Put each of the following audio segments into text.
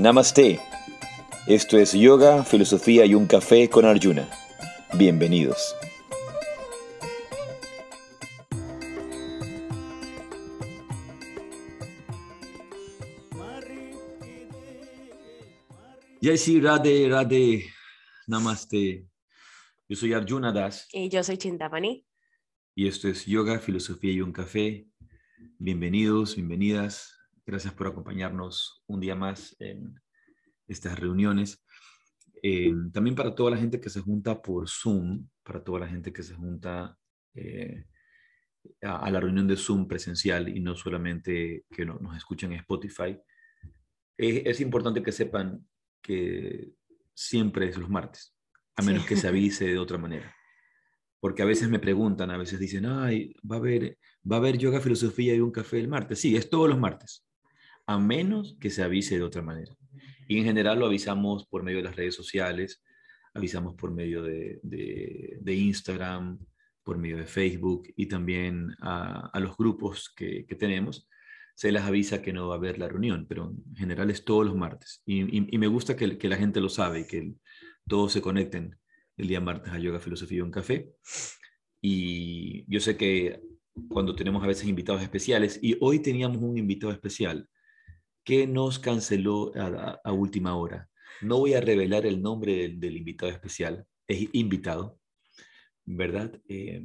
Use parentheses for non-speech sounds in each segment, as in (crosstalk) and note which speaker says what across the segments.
Speaker 1: Namaste. Esto es Yoga, Filosofía y un Café con Arjuna. Bienvenidos.
Speaker 2: Jai Shri Radhe, Radhe, Namaste. Yo soy Arjuna Das
Speaker 3: Y yo soy Chintamani.
Speaker 2: y esto es Yoga, Filosofía y un Café. Bienvenidos, bienvenidas. Gracias por acompañarnos un día más en estas reuniones. Eh, también para toda la gente que se junta por Zoom, para toda la gente que se junta eh, a, a la reunión de Zoom presencial y no solamente que no- nos escuchen en Spotify. Es, es importante que sepan que siempre es los martes, a menos
Speaker 3: Sí.
Speaker 2: que se (laughs) avise de otra manera. Porque a veces me preguntan, a veces dicen, ay, va a haber, va a haber yoga, filosofía y un café el martes. Sí, es todos los martes, a menos que se avise de otra manera. Y en general lo avisamos por medio de las redes sociales, avisamos por medio de, de- Instagram, por medio de Facebook y también a, los grupos que, que tenemos. Se les avisa que no va a haber la reunión, pero en general es todos los martes. Y, y- y me gusta que, que la gente lo sabe, que el- todos se conecten el día martes a Yoga, Filosofía y un Café. Y yo sé que cuando tenemos a veces invitados especiales, y hoy teníamos un invitado especial que nos canceló a, última hora. No voy a revelar el nombre del, del invitado especial, es invitado, ¿verdad? Eh,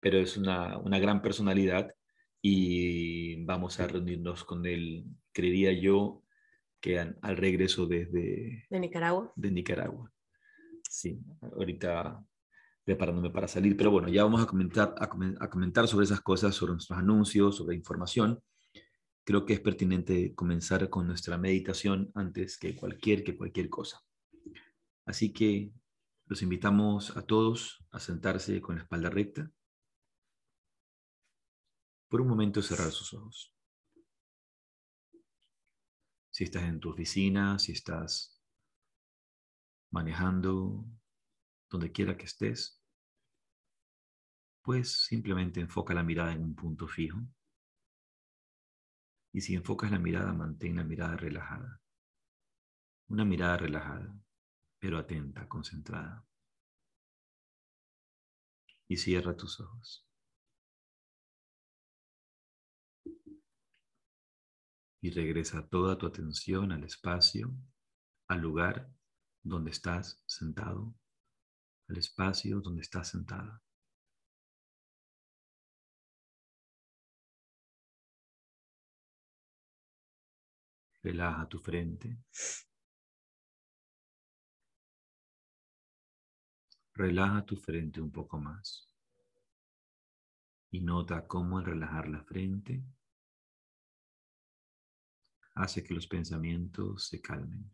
Speaker 2: pero es una, una gran personalidad y vamos a reunirnos con él, creería yo, que al regreso desde,
Speaker 3: De Nicaragua.
Speaker 2: de Nicaragua. Sí, ahorita preparándome para salir, pero bueno, ya vamos a comentar, a, comen- a comentar sobre esas cosas, sobre nuestros anuncios, sobre información. Creo que es pertinente comenzar con nuestra meditación antes que cualquier, que cualquier cosa. Así que los invitamos a todos a sentarse con la espalda recta. Por un momento cerrar sus ojos. Si estás en tu oficina, si estás manejando, donde quiera que estés, pues simplemente enfoca la mirada en un punto fijo. Y si enfocas la mirada, mantén la mirada relajada. Una mirada relajada, pero atenta, concentrada. Y cierra tus ojos. Y regresa toda tu atención al espacio, al lugar donde estás sentado, al espacio donde estás sentada. Relaja tu frente. Relaja tu frente un poco más. Y nota cómo al relajar la frente hace que los pensamientos se calmen.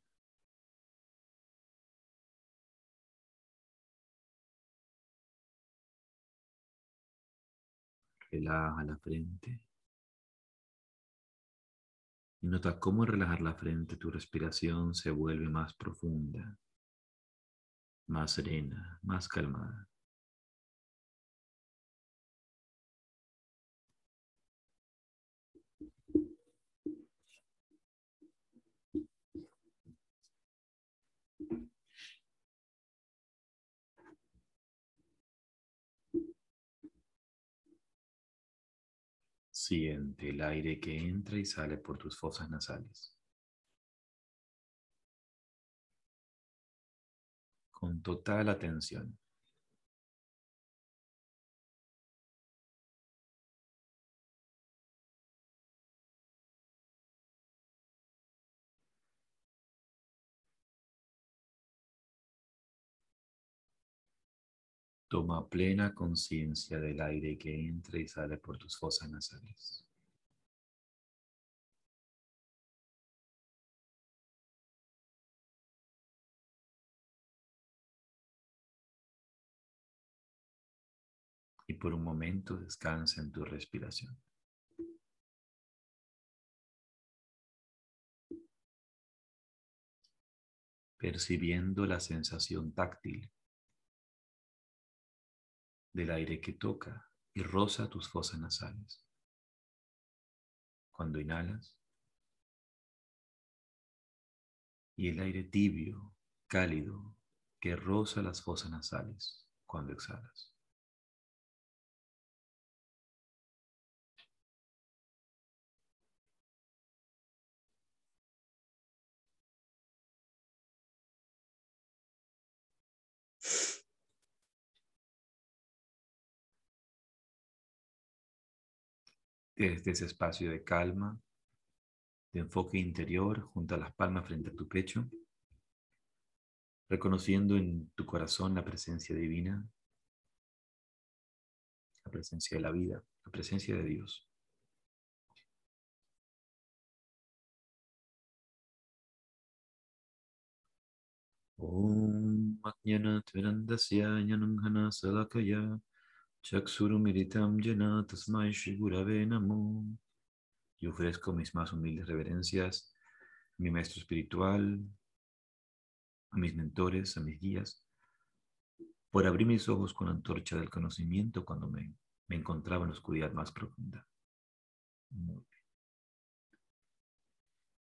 Speaker 2: Relaja la frente. Y nota cómo al relajar la frente tu respiración se vuelve más profunda, más serena, más calmada. Siente el aire que entra y sale por tus fosas nasales. Con total atención. Toma plena conciencia del aire que entra y sale por tus fosas nasales. Y por un momento descansa en tu respiración. Percibiendo la sensación táctil del aire que toca y roza tus fosas nasales. Cuando inhalas y el aire tibio, cálido, que roza las fosas nasales cuando exhalas. Desde ese espacio de calma, de enfoque interior, junto a las palmas frente a tu pecho, reconociendo en tu corazón la presencia divina, la presencia de la vida, la presencia de Dios. Miritam Jana Tasmai Shigurave Namo. Yo ofrezco mis más humildes reverencias a mi maestro espiritual, a mis mentores, a mis guías, por abrir mis ojos con la antorcha del conocimiento cuando me, me encontraba en la oscuridad más profunda.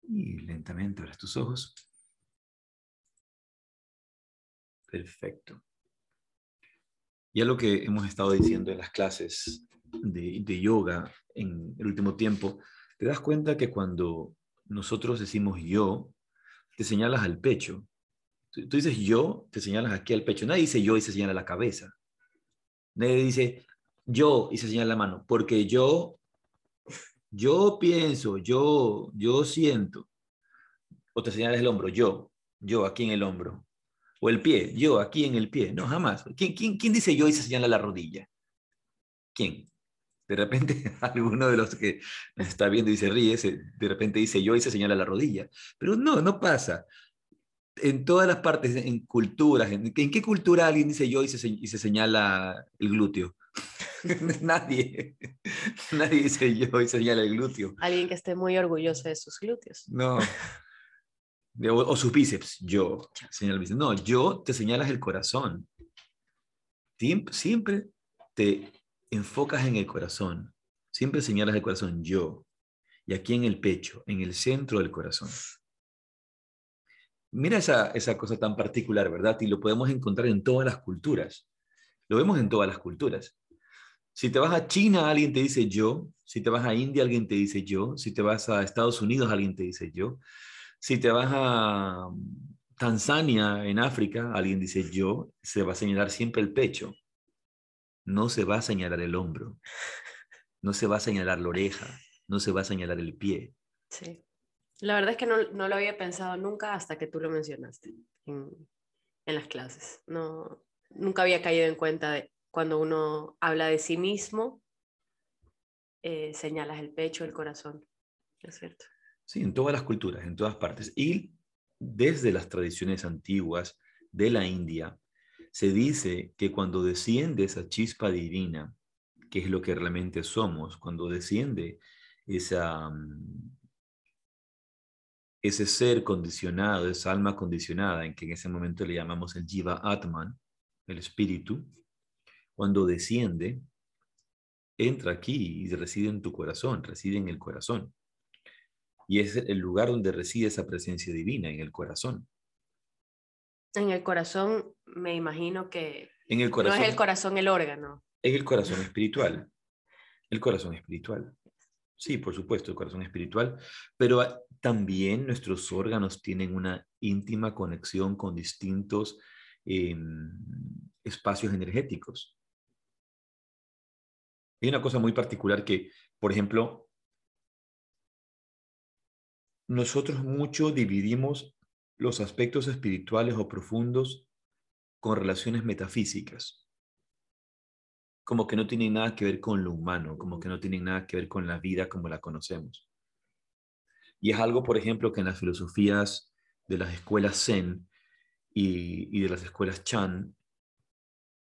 Speaker 2: Y lentamente abres tus ojos. Perfecto. Ya lo que hemos estado diciendo en las clases de, de, yoga en el último tiempo, te das cuenta que cuando nosotros decimos yo, te señalas al pecho. Tú, dices yo, te señalas aquí al pecho. Nadie dice yo y se señala la cabeza. Nadie dice yo y se señala la mano, porque yo, yo pienso, yo, yo siento. O te señalas el hombro, yo, yo aquí en el hombro. O el pie, yo aquí en el pie. No, jamás. ¿Quién, quién, quién dice yo y se señala la rodilla? ¿Quién? De repente (laughs) alguno de los que está viendo y se ríe, de repente dice yo y se señala la rodilla. Pero no, no pasa. En todas las partes, en culturas, ¿en, qué cultura alguien dice yo y se, y se señala el glúteo? (laughs) Nadie. (laughs) Nadie dice yo y se señala el glúteo.
Speaker 3: Alguien que esté muy orgulloso de sus glúteos.
Speaker 2: No. O, sus bíceps, yo señalo bíceps. No, yo te señalas el corazón. Siempre te enfocas en el corazón. Siempre señalas el corazón, yo. Y aquí en el pecho, en el centro del corazón. Mira esa, esa cosa tan particular, ¿verdad? Y lo podemos encontrar en todas las culturas. Lo vemos en todas las culturas. Si te vas a China, alguien te dice yo. Si te vas a India, alguien te dice yo. Si te vas a Estados Unidos, alguien te dice yo. Si te vas a Tanzania, en África, alguien dice yo, se va a señalar siempre el pecho. No se va a señalar el hombro. No se va a señalar la oreja. No se va a señalar el pie.
Speaker 3: Sí. La verdad es que no, no lo había pensado nunca hasta que tú lo mencionaste en, las clases. No, nunca había caído en cuenta de cuando uno habla de sí mismo, eh, señalas el pecho, el corazón. Es cierto.
Speaker 2: Sí, en todas las culturas, en todas partes. Y desde las tradiciones antiguas de la India, se dice que cuando desciende esa chispa divina, que es lo que realmente somos, cuando desciende mm, ese ser condicionado, esa alma condicionada, en que en ese momento le llamamos el Jiva Atman, el espíritu, cuando desciende, entra aquí y reside en tu corazón, reside en el corazón. Y es el lugar donde reside esa presencia divina, en el corazón.
Speaker 3: En el corazón me imagino que
Speaker 2: en el corazón,
Speaker 3: no es el corazón el órgano.
Speaker 2: En el corazón espiritual. El corazón espiritual. Sí, por supuesto, el corazón espiritual, pero también nuestros órganos tienen una íntima conexión con distintos em, espacios energéticos. Hay una cosa muy particular que, por ejemplo, nosotros mucho dividimos los aspectos espirituales o profundos con relaciones metafísicas, como que no tienen nada que ver con lo humano, como que no tienen nada que ver con la vida como la conocemos. Y es algo, por ejemplo, que en las filosofías de las escuelas Zen y, de las escuelas Chan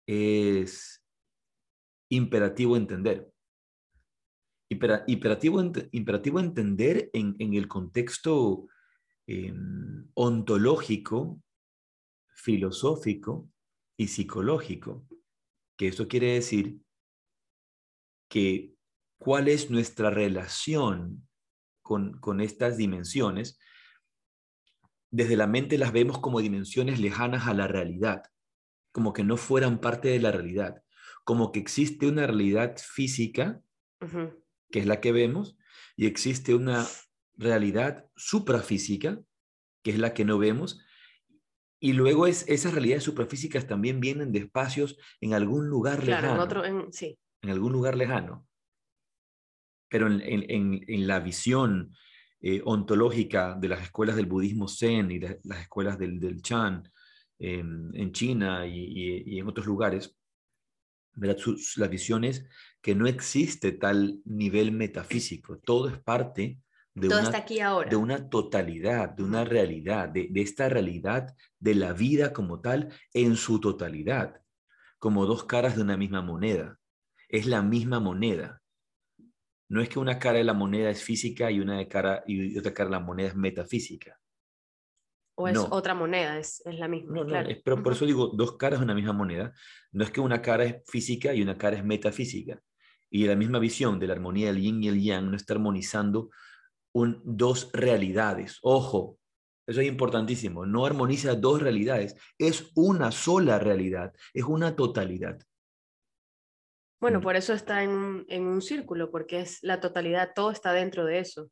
Speaker 2: es imperativo entender imperativo, imperativo entender en, el contexto em, ontológico, filosófico y psicológico, que eso quiere decir que cuál es nuestra relación con, con estas dimensiones desde la mente las vemos como dimensiones lejanas a la realidad, como que no fueran parte de la realidad, como que existe una realidad física, que es la que vemos, y existe una realidad suprafísica, que es la que no vemos, y luego es, esas realidades suprafísicas también vienen de espacios en algún lugar lejano.
Speaker 3: En, otro, sí.
Speaker 2: en algún lugar lejano. Pero en, la visión eh, ontológica de las escuelas del budismo zen y de las escuelas del, del Chan en China y, en otros lugares, la visión es que no existe tal nivel metafísico, todo es parte de, una,
Speaker 3: aquí ahora.
Speaker 2: de una totalidad, de una realidad, de, de esta realidad de la vida como tal en su totalidad, como dos caras de una misma moneda. Es la misma moneda. No es que una cara de la moneda es física y una de cara y otra cara de la moneda es metafísica.
Speaker 3: O es otra moneda, es, es, la misma.
Speaker 2: No, no, pero por eso digo dos caras de una misma moneda. No es que una cara es física y una cara es metafísica. Y la misma visión de la armonía del yin y el yang no está armonizando un, dos realidades. Ojo, eso es importantísimo. No armoniza dos realidades, es una sola realidad, es una totalidad.
Speaker 3: Bueno, mm. por eso está en, en un círculo, porque es la totalidad, todo está dentro de eso.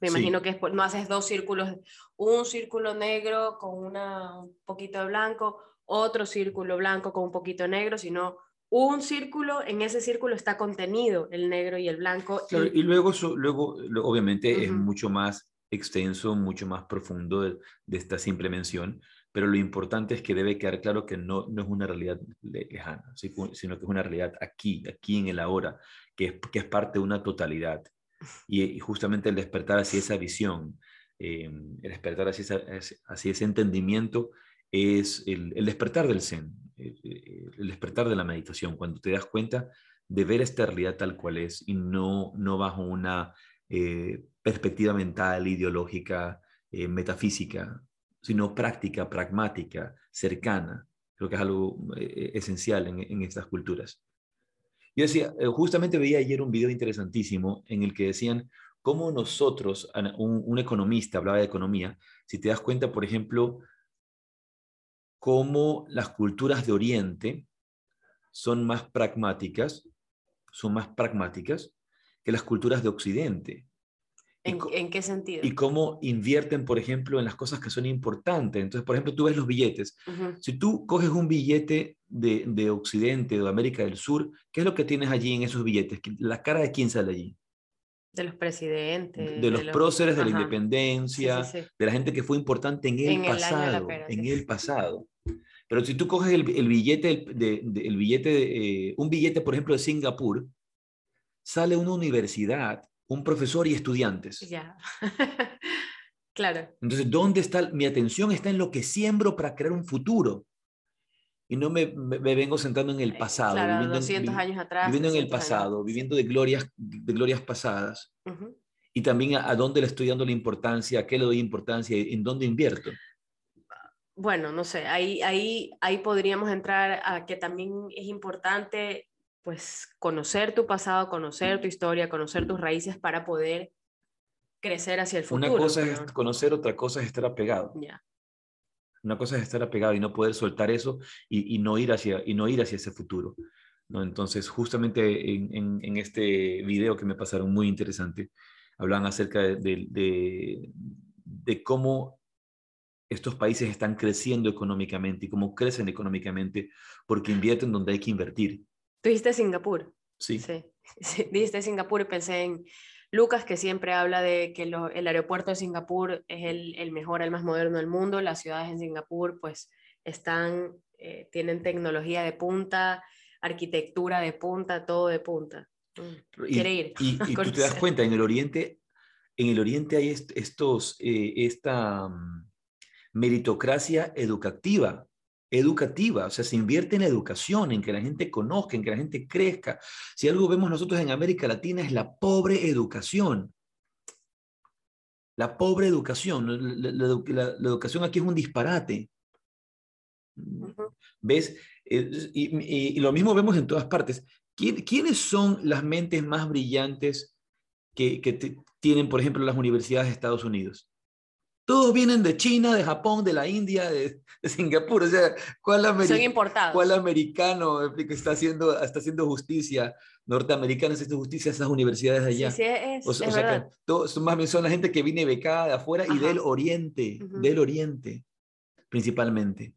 Speaker 3: Me imagino que no haces dos círculos, un círculo negro con una, un poquito de blanco, otro círculo blanco con un poquito de negro, sino un círculo, en ese círculo está contenido el negro y el blanco.
Speaker 2: y... luego, luego, obviamente, es mucho más extenso, mucho más profundo de, esta simple mención, pero lo importante es que debe quedar claro que no, no es una realidad lejana, sino que es una realidad aquí, aquí en el ahora, que es, que es parte de una totalidad. Y, justamente el despertar hacia esa visión, eh, el despertar hacia, hacia ese entendimiento es el, el despertar del Zen, el despertar de la meditación, cuando te das cuenta de ver esta realidad tal cual es y no, no bajo una eh, perspectiva mental, ideológica, eh, metafísica, sino práctica, pragmática, cercana. Creo que es algo eh, esencial en, en, estas culturas. Yo decía, justamente veía ayer un video interesantísimo en el que decían cómo nosotros, un, un economista hablaba de economía, si te das cuenta, por ejemplo, cómo las culturas de Oriente son más pragmáticas, son más pragmáticas que las culturas de Occidente.
Speaker 3: ¿En, qué sentido?
Speaker 2: Y cómo invierten, por ejemplo, en las cosas que son importantes. Entonces, por ejemplo, tú ves los billetes. Si tú coges un billete de, de, Occidente o de América del Sur, ¿qué es lo que tienes allí en esos billetes? ¿La cara de quién sale allí?
Speaker 3: De los presidentes.
Speaker 2: De los, próceres de la independencia, de la gente que fue importante en el pasado. en el pasado. Pero si tú coges el, billete, de, el billete eh, un billete, por ejemplo, de Singapur, sale una universidad, un profesor y estudiantes.
Speaker 3: Ya. (laughs) claro.
Speaker 2: Entonces, ¿dónde está? Mi atención está en lo que siembro para crear un futuro. Y no me, me, vengo sentando en el pasado.
Speaker 3: Claro, viviendo 200 años atrás.
Speaker 2: Viviendo en el pasado, viviendo de glorias, de glorias pasadas. Y también a, a, dónde le estoy dando la importancia, a qué le doy importancia, en dónde invierto
Speaker 3: bueno, no sé, ahí, ahí, ahí podríamos entrar a que también es importante pues conocer tu pasado, conocer tu historia, conocer tus raíces para poder crecer hacia el futuro.
Speaker 2: Una cosa es conocer, otra cosa es estar apegado. Una cosa es estar apegado y no poder soltar eso y, no, ir hacia, y no ir hacia ese futuro. ¿no? Entonces, justamente en, en, este video que me pasaron muy interesante, hablan acerca de, de, de cómo estos países están creciendo económicamente y cómo crecen económicamente porque invierten donde hay que invertir.
Speaker 3: ¿Tú dijiste Singapur?
Speaker 2: Sí.
Speaker 3: Sí, (laughs) dijiste Singapur y pensé en Lucas, que siempre habla de que el aeropuerto de Singapur es el, mejor, el más moderno del mundo. Las ciudades en Singapur, pues, están, eh, tienen tecnología de punta, arquitectura de punta, todo de punta.
Speaker 2: Mm, quiere ir. Y, (laughs) y tú te das cuenta, en el Oriente, en el Oriente hay estos, eh, esta mm, meritocracia educativa, educativa, o sea, se invierte en educación, en que la gente conozca, en que la gente crezca. Si algo vemos nosotros en América Latina es la pobre educación. La pobre educación, la, educación aquí es un disparate. ¿Ves? Eh, y, lo mismo vemos en todas partes. ¿Quiénes son las mentes más brillantes que, tienen, por ejemplo, las universidades de Estados Unidos? Todos vienen de China, de Japón, de la India, de, Singapur. O sea, ¿cuál, ¿cuál americano está haciendo, está haciendo justicia norteamericana haciendo justicia a esas universidades de allá?
Speaker 3: Sí, es,
Speaker 2: o, sea, que todos, más bien son la gente que viene becada de afuera y del oriente, del oriente, principalmente.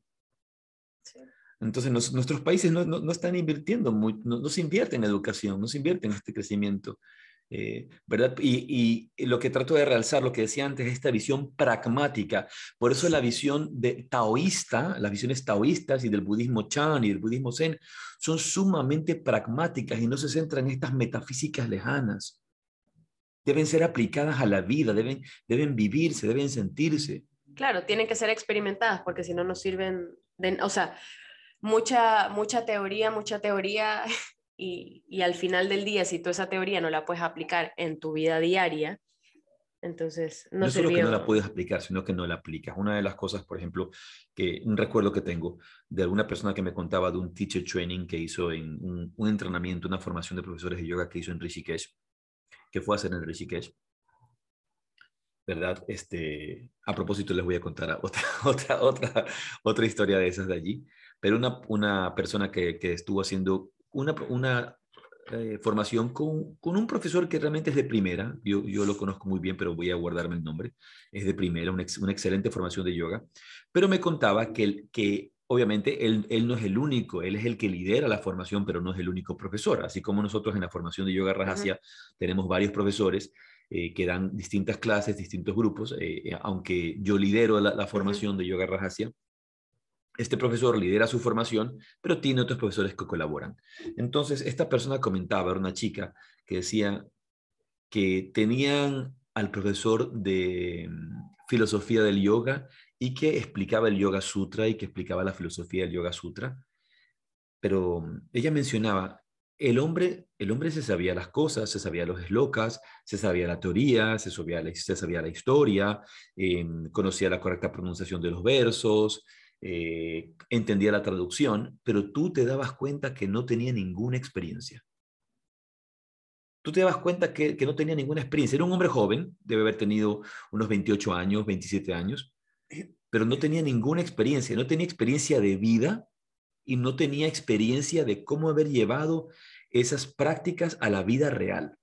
Speaker 2: Entonces, nuestros países no, no, están invirtiendo, muy, no, se invierte en educación, no se invierte en este crecimiento. Eh, ¿verdad? Y, lo que trato de realzar, lo que decía antes, esta visión pragmática. Por eso la visión de taoísta, las visiones taoístas y del budismo Chan y del budismo Zen son sumamente pragmáticas y no se centran en estas metafísicas lejanas. Deben ser aplicadas a la vida, deben, deben vivirse, deben sentirse.
Speaker 3: Claro, tienen que ser experimentadas porque si no, no sirven, de, o sea, mucha, mucha teoría, mucha teoría (laughs) y, al final del día, si tú esa teoría no la puedes aplicar en tu vida diaria, entonces no,
Speaker 2: no solo que no la puedes aplicar, sino que no la aplicas. Una de las cosas, por ejemplo, que un recuerdo que tengo de alguna persona que me contaba de un teacher training que hizo en un, entrenamiento, una formación de profesores de yoga que hizo en Rishikesh, que fue a hacer en Rishikesh. ¿Verdad? Este, a propósito, les voy a contar (laughs) otra, otra, otra, otra historia de esas de allí. Pero una, una persona que, que estuvo haciendo una, una eh, formación con, con, un profesor que realmente es de primera, yo, yo lo conozco muy bien, pero voy a guardarme el nombre, es de primera, una, una excelente formación de yoga, pero me contaba que, que obviamente él, él, no es el único, él es el que lidera la formación, pero no es el único profesor, así como nosotros en la formación de yoga Rajasya tenemos varios profesores eh, que dan distintas clases, distintos grupos, eh, aunque yo lidero la, la formación de yoga Rajasya, este profesor lidera su formación, pero tiene otros profesores que colaboran. Entonces, esta persona comentaba, era una chica, que decía que tenían al profesor de mm, filosofía del yoga y que explicaba el Yoga Sutra y que explicaba la filosofía del Yoga Sutra. Pero mm, ella mencionaba, el hombre, el hombre se sabía las cosas, se sabía los eslocas, se sabía la teoría, se sabía la, historia, em, conocía la correcta pronunciación de los versos, eh, entendía la traducción, pero tú te dabas cuenta que no tenía ninguna experiencia. Tú te dabas cuenta que, no tenía ninguna experiencia. Era un hombre joven, debe haber tenido unos 28 años, 27 años, pero no tenía ninguna experiencia, no tenía experiencia de vida y no tenía experiencia de cómo haber llevado esas prácticas a la vida real.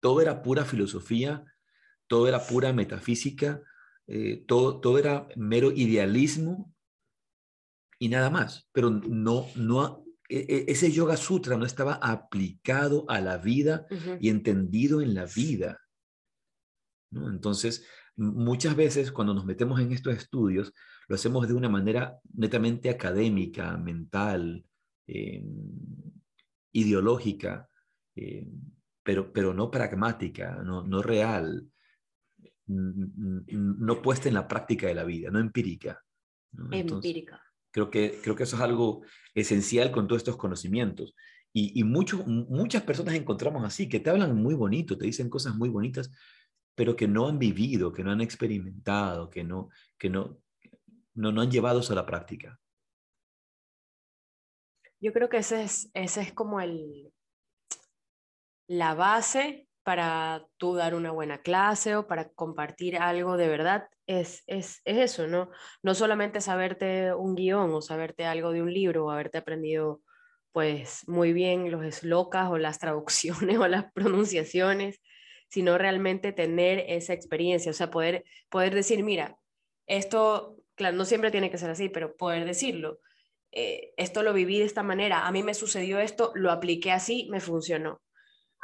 Speaker 2: Todo era pura filosofía, todo era pura metafísica, eh, todo, todo era mero idealismo y nada más, pero no, no, e, e, ese yoga sutra no estaba aplicado a la vida y entendido en la vida. ¿no? Entonces, muchas veces cuando nos metemos en estos estudios, lo hacemos de una manera netamente académica, mental, em, ideológica, em, pero, pero no pragmática, no, no real no puesta en la práctica de la vida, no empírica.
Speaker 3: empírica.
Speaker 2: Creo que, creo que eso es algo esencial con todos estos conocimientos. Y, y muchas personas encontramos así, que te hablan muy bonito, te dicen cosas muy bonitas, pero que no han vivido, que no han experimentado, que no, que no, no, no han llevado eso a la práctica.
Speaker 3: Yo creo que ese es, ese es como el, la base para tú dar una buena clase o para compartir algo de verdad, es, es, es, eso, ¿no? No solamente saberte un guion o saberte algo de un libro o haberte aprendido pues muy bien los eslocas o las (laughs) traducciones o las pronunciaciones, sino realmente tener esa experiencia, o sea, poder, poder decir, mira, esto, claro, no siempre tiene que ser así, pero poder decirlo, eh, esto lo viví de esta manera, a mí me sucedió esto, lo apliqué así, me funcionó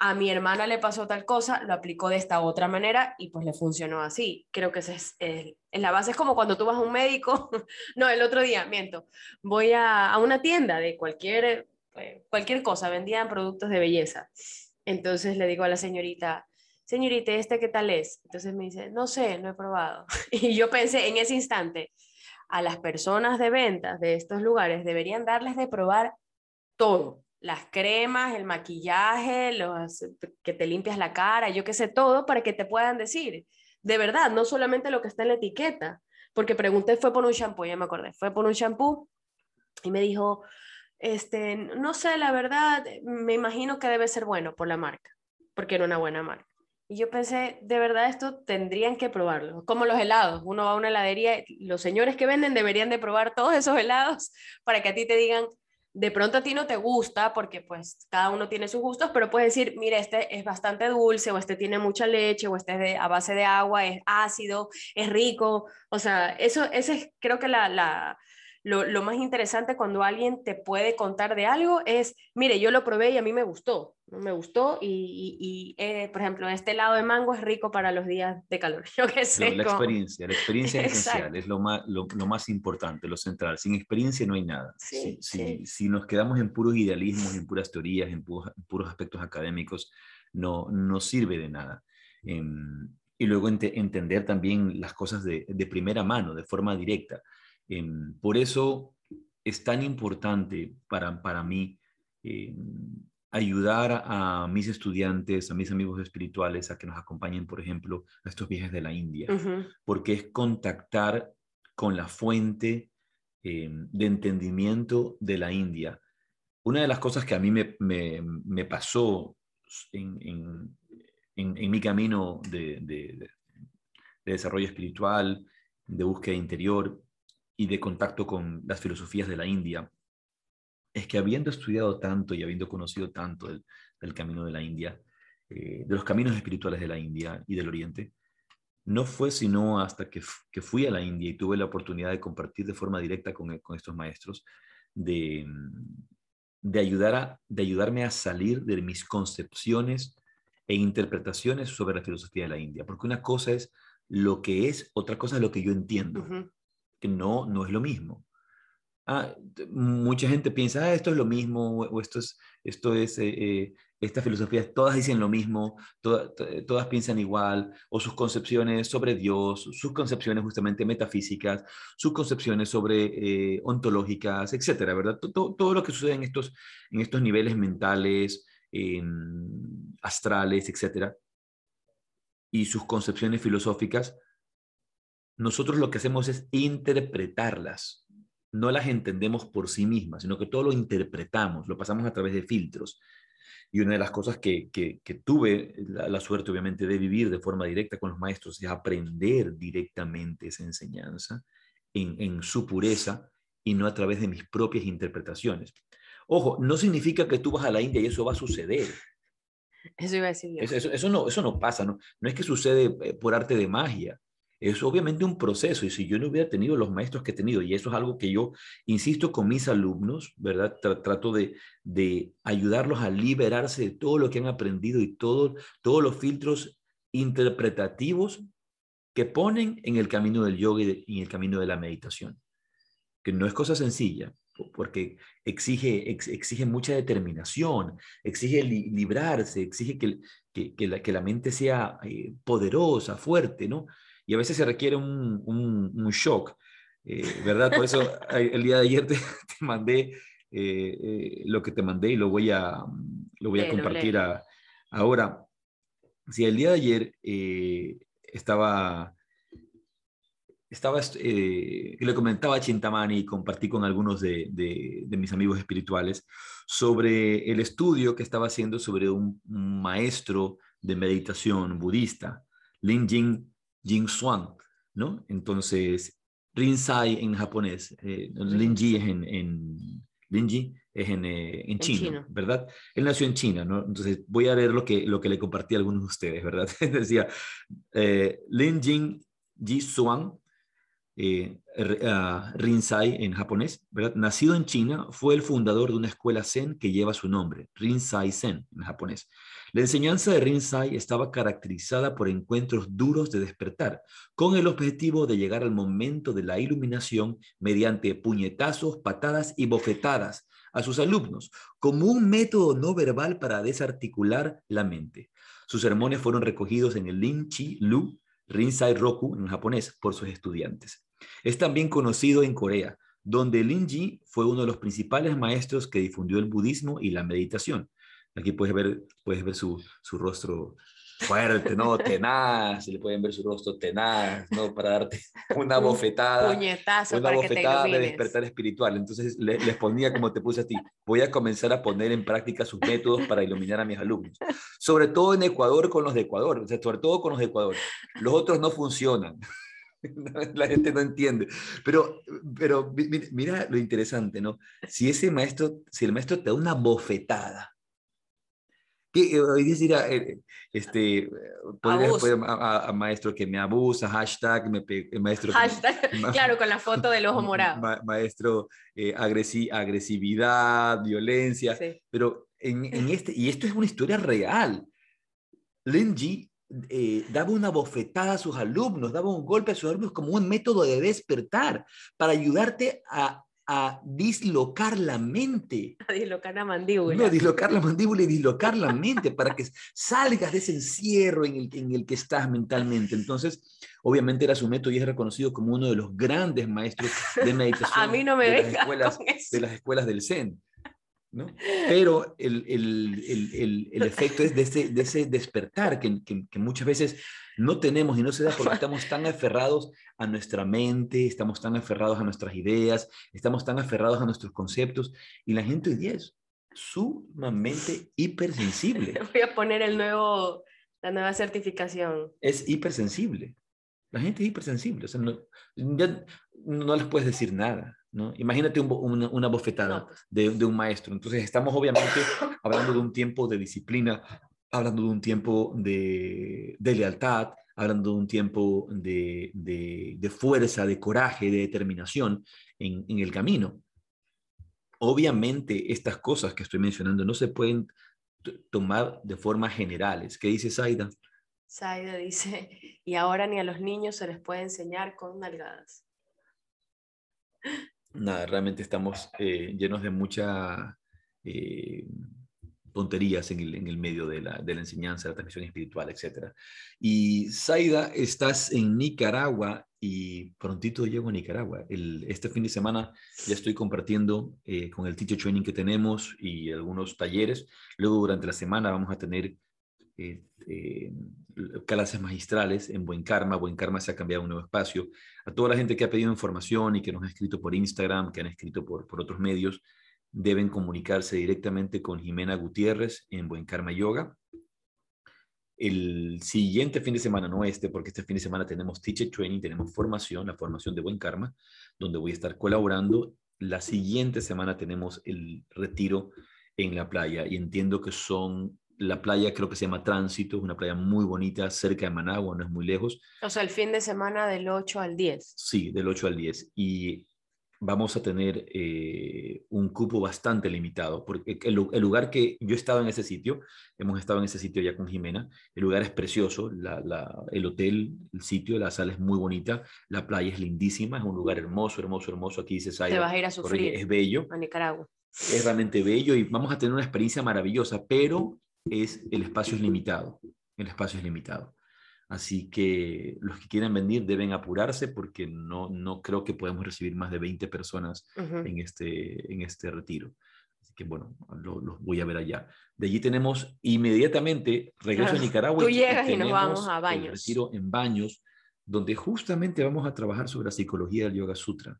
Speaker 3: a mi hermana le pasó tal cosa, lo aplicó de esta otra manera y pues le funcionó así. Creo que esa es, la base. Es como cuando tú vas a un médico, (laughs) no, el otro día, miento, voy a, una tienda de cualquier, eh, cualquier cosa, vendían productos de belleza. Entonces le digo a la señorita, señorita, ¿este qué tal es? Entonces me dice, no sé, no he probado. (laughs) Y yo pensé en ese instante, a las personas de ventas de estos lugares deberían darles de probar todo las cremas, el maquillaje, los, que te limpias la cara, yo qué sé, todo para que te puedan decir, de verdad, no solamente lo que está en la etiqueta, porque pregunté, fue por un shampoo, ya me acordé, fue por un shampoo y me dijo, este, no sé, la verdad, me imagino que debe ser bueno por la marca, porque era una buena marca. Y yo pensé, de verdad esto tendrían que probarlo, como los helados. Uno va a una heladería, los señores que venden deberían de probar todos esos helados para que a ti te digan, de pronto a ti no te gusta porque pues cada uno tiene sus gustos, pero puedes decir, mire, este es bastante dulce o este tiene mucha leche o este es de, a base de agua, es ácido, es rico. O sea, eso, ese es creo que la, la lo, más interesante cuando alguien te puede contar de algo es, mire, yo lo probé y a mí me gustó, me gustó y, eh, por ejemplo, este lado de mango es rico para los días de calor. (laughs) Yo qué sé.
Speaker 2: La, experiencia, la experiencia es esencial, es lo más, lo, más importante, lo central. Sin experiencia no hay nada. si, si, nos quedamos en puros idealismos, en puras teorías, en puros, aspectos académicos, no, no sirve de nada. Em, y luego entender también las cosas de, de primera mano, de forma directa. Em, por eso es tan importante para, para mí em, ayudar a mis estudiantes, a mis amigos espirituales, a que nos acompañen, por ejemplo, a estos viajes de la India, porque es contactar con la fuente em, de entendimiento de la India. Una de las cosas que a mí me, me, pasó en, en, en, mi camino de, de, de desarrollo espiritual, de búsqueda interior, y de contacto con las filosofías de la India, es que habiendo estudiado tanto y habiendo conocido tanto del, camino de la India, eh, de los caminos espirituales de la India y del Oriente, no fue sino hasta que, que, fui a la India y tuve la oportunidad de compartir de forma directa con, con estos maestros, de, de, ayudar a, de ayudarme a salir de mis concepciones e interpretaciones sobre la filosofía de la India. Porque una cosa es lo que es, otra cosa es lo que yo entiendo que no, no es lo mismo. Ah, mucha gente piensa, ah, esto es lo mismo, o esto es, esto es eh, eh, esta filosofía, todas dicen lo mismo, todas piensan igual, o sus concepciones sobre Dios, sus concepciones justamente metafísicas, sus concepciones sobre eh, ontológicas, etcétera, ¿verdad? Todo, todo, lo que sucede en estos, en estos niveles mentales, astrales, etcétera, y sus concepciones filosóficas nosotros lo que hacemos es interpretarlas. No las entendemos por sí mismas, sino que todo lo interpretamos, lo pasamos a través de filtros. Y una de las cosas que, tuve la, suerte, obviamente, de vivir de forma directa con los maestros es aprender directamente esa enseñanza en, en su pureza y no a través de mis propias interpretaciones. Ojo, no significa que tú vas a la India y eso va a suceder.
Speaker 3: Eso iba a decir yo.
Speaker 2: Eso, eso, no, eso no pasa, ¿no? no es que sucede eh, por arte de magia es obviamente un proceso y si yo no hubiera tenido los maestros que he tenido, y eso es algo que yo insisto con mis alumnos, ¿verdad? trato de, de, ayudarlos a liberarse de todo lo que han aprendido y todo, todos los filtros interpretativos que ponen en el camino del yoga y, en el camino de la meditación, que no es cosa sencilla, porque exige, exige mucha determinación, exige librarse, exige que, que, que, la, mente sea eh, poderosa, fuerte, ¿no? Y a veces se requiere un, un, shock, eh, ¿verdad? Por eso (laughs) el día de ayer (laughs) te, mandé eh, eh, lo que te mandé y lo voy a, lo voy a compartir ahora. Si el día de ayer estaba, estaba le comentaba a Chintamani y compartí con algunos de, de, de, mis amigos espirituales sobre el estudio que estaba haciendo sobre un, un maestro de meditación budista, Lin Jing Jin Swan, ¿no? Entonces, Rinzai en japonés, eh, Linji es en, en Linji es en, eh, en, China, ¿verdad? Él nació en China, ¿no? Entonces voy a leer lo que, lo que le compartí a algunos de ustedes, ¿verdad? (laughs) Decía, eh, Lin Jin Ji Swan, eh, uh, Rinzai en japonés, ¿verdad? Nacido en China, fue el fundador de una escuela Zen que lleva su nombre, Rinzai Zen en japonés. La enseñanza de Rinzai estaba caracterizada por encuentros duros de despertar, con el objetivo de llegar al momento de la iluminación mediante puñetazos, patadas y bofetadas a sus alumnos, como un método no verbal para desarticular la mente. Sus sermones fueron recogidos en el Lin Chi Lu Rinzai Roku en japonés por sus estudiantes. Es también conocido en Corea, donde Lin Ji fue uno de los principales maestros que difundió el budismo y la meditación. Aquí puedes ver, puedes ver su, rostro fuerte, ¿no? Tenaz, le pueden ver su rostro tenaz, ¿no? Para darte (laughs) una bofetada.
Speaker 3: Puñetazo
Speaker 2: una
Speaker 3: para
Speaker 2: bofetada
Speaker 3: que te
Speaker 2: de despertar espiritual. Entonces le- les ponía como te puse a ti, voy a comenzar a poner en práctica sus métodos para iluminar a mis alumnos. Sobre todo en Ecuador con los de Ecuador, o sea, sobre todo con los de Ecuador. Los otros no funcionan. (laughs) La gente no entiende. Pero, pero mi- mi- mira lo interesante, ¿no? Si ese maestro, si el maestro te da una bofetada, que eh, hoy decir, este, podrías
Speaker 3: Abuso.
Speaker 2: poner a, a- a maestro que me abusa, hashtag, me pe- maestro que
Speaker 3: Hashtag, (laughs)
Speaker 2: ma-
Speaker 3: claro, con la foto del ojo morado.
Speaker 2: ma- maestro, eh, agresi- agresividad, violencia,
Speaker 3: Sí.
Speaker 2: pero en, en este, y esto es una historia real. Lenji eh, daba una bofetada a sus alumnos, daba un golpe a sus alumnos como un método de despertar para ayudarte a, a dislocar la mente. (laughs)
Speaker 3: A dislocar la mandíbula.
Speaker 2: No, dislocar la mandíbula y dislocar la mente para que salgas de ese encierro en el, en el que estás mentalmente. Entonces, obviamente era su método y es reconocido como uno de los grandes maestros de meditación (laughs)
Speaker 3: a mí no me
Speaker 2: de, las escuelas, de las escuelas del Zen. ¿No? Pero el, el, el, el, el efecto es de ese, de ese despertar que, que, que, muchas veces no tenemos y no se da porque estamos tan aferrados a nuestra mente, estamos tan aferrados a nuestras ideas, estamos tan aferrados a nuestros conceptos y la gente hoy día es sumamente hipersensible. (laughs)
Speaker 3: Voy a poner el nuevo, la nueva certificación.
Speaker 2: Es hipersensible. La gente es hipersensible. O sea, no, ya no les puedes decir nada. ¿No? Imagínate un, una, una, bofetada
Speaker 3: no, pues.
Speaker 2: de, de, un maestro. Entonces estamos obviamente hablando de un tiempo de disciplina, hablando de un tiempo de, de lealtad, hablando de un tiempo de, de, fuerza, de coraje, de determinación en, en el camino. Obviamente estas cosas que estoy mencionando no se pueden tomar de forma generales. ¿Qué dice Saida?
Speaker 3: Saida dice, y ahora ni a los niños se les puede enseñar con nalgadas.
Speaker 2: Nada, realmente estamos eh, llenos de mucha eh, tonterías en el, en el medio de la, de la, enseñanza, la transmisión espiritual, etc. Y Zaida, estás en Nicaragua y prontito llego a Nicaragua. Este fin de semana ya estoy compartiendo eh, con el teacher training que tenemos y algunos talleres. Luego durante la semana vamos a tener eh, clases magistrales en Buen Karma. Buen Karma se ha cambiado a un nuevo espacio. A toda la gente que ha pedido información y que nos ha escrito por Instagram, que han escrito por, por otros medios, deben comunicarse directamente con Jimena Gutiérrez en Buen Karma Yoga. El siguiente fin de semana, no este, porque este fin de semana tenemos teacher training, tenemos formación, la formación de Buen Karma, donde voy a estar colaborando. La siguiente semana tenemos el retiro en la playa y entiendo que son la playa creo que se llama Tránsito, es una playa muy bonita cerca de Managua, no es muy lejos.
Speaker 3: O sea, el fin de semana del 8 al 10.
Speaker 2: Sí, del 8 al 10. Y vamos a tener eh, un cupo bastante limitado, porque el, el, lugar que yo he estado en ese sitio, hemos estado en ese sitio ya con Jimena, el lugar es precioso, la, la, el hotel, el sitio, la sala es muy bonita, la playa es lindísima, es un lugar hermoso, hermoso, hermoso, aquí dice Saya,
Speaker 3: Te vas a ir a sufrir
Speaker 2: es bello,
Speaker 3: a Nicaragua.
Speaker 2: es realmente bello y vamos a tener una experiencia maravillosa, pero es el espacio es limitado, el espacio es limitado. Así que los que quieran venir deben apurarse porque no, no creo que podamos recibir más de 20 personas uh -huh. en, este, en este retiro. Así que bueno, los lo voy a ver allá. De allí tenemos inmediatamente regreso
Speaker 3: claro.
Speaker 2: a Nicaragua.
Speaker 3: Tú llegas y, y nos vamos a Baños.
Speaker 2: El retiro en Baños, donde justamente vamos a trabajar sobre la psicología del Yoga Sutra.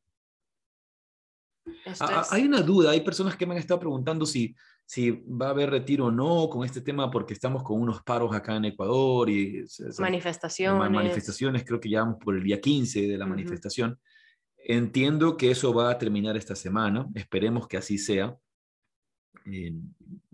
Speaker 2: Ah,
Speaker 3: es...
Speaker 2: Hay una duda, hay personas que me han estado preguntando si, si va a haber retiro o no con este tema porque estamos con unos paros acá en Ecuador y
Speaker 3: manifestaciones.
Speaker 2: manifestaciones, creo que ya vamos por el día 15 de la uh -huh. manifestación. Entiendo que eso va a terminar esta semana, esperemos que así sea. Eh,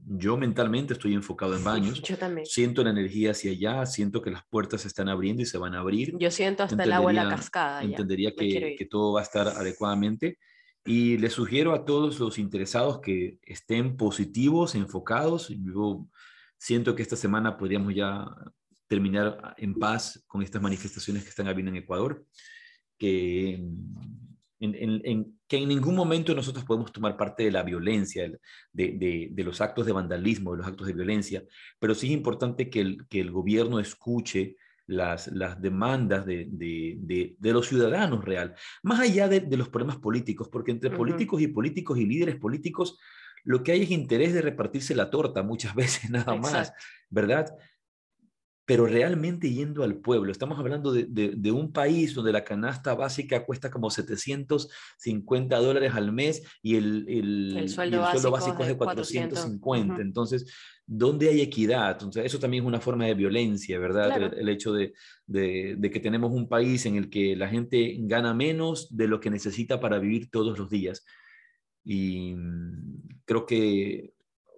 Speaker 2: yo mentalmente estoy enfocado en baños. (laughs)
Speaker 3: Yo también.
Speaker 2: Siento la energía hacia allá, siento que las puertas se están abriendo y se van a abrir.
Speaker 3: Yo siento hasta el agua en la cascada.
Speaker 2: Entendería que, que todo va a estar adecuadamente. Y les sugiero a todos los interesados que estén positivos, enfocados. Yo siento que esta semana podríamos ya terminar en paz con estas manifestaciones que están habiendo en Ecuador. Que en, en, en, que en ningún momento nosotros podemos tomar parte de la violencia, de, de, de, los actos de vandalismo, de los actos de violencia, pero sí es importante que el, que el gobierno escuche las, las demandas de, de, de, de, los ciudadanos real, más allá de, los problemas políticos, porque entre uh -huh. políticos y políticos y líderes políticos, lo que hay es interés de repartirse la torta muchas (laughs) veces nada más. ¿verdad? Pero realmente yendo al pueblo. Estamos hablando de, de, un país donde la canasta básica cuesta como 750 dólares al mes y el, el, sueldo, básico, es de 450. Entonces, ¿dónde hay equidad? Entonces, eso también es una forma de violencia, ¿verdad? El, hecho de, de, que tenemos un país en el que la gente gana menos de lo que necesita para vivir todos los días. Y mm, creo que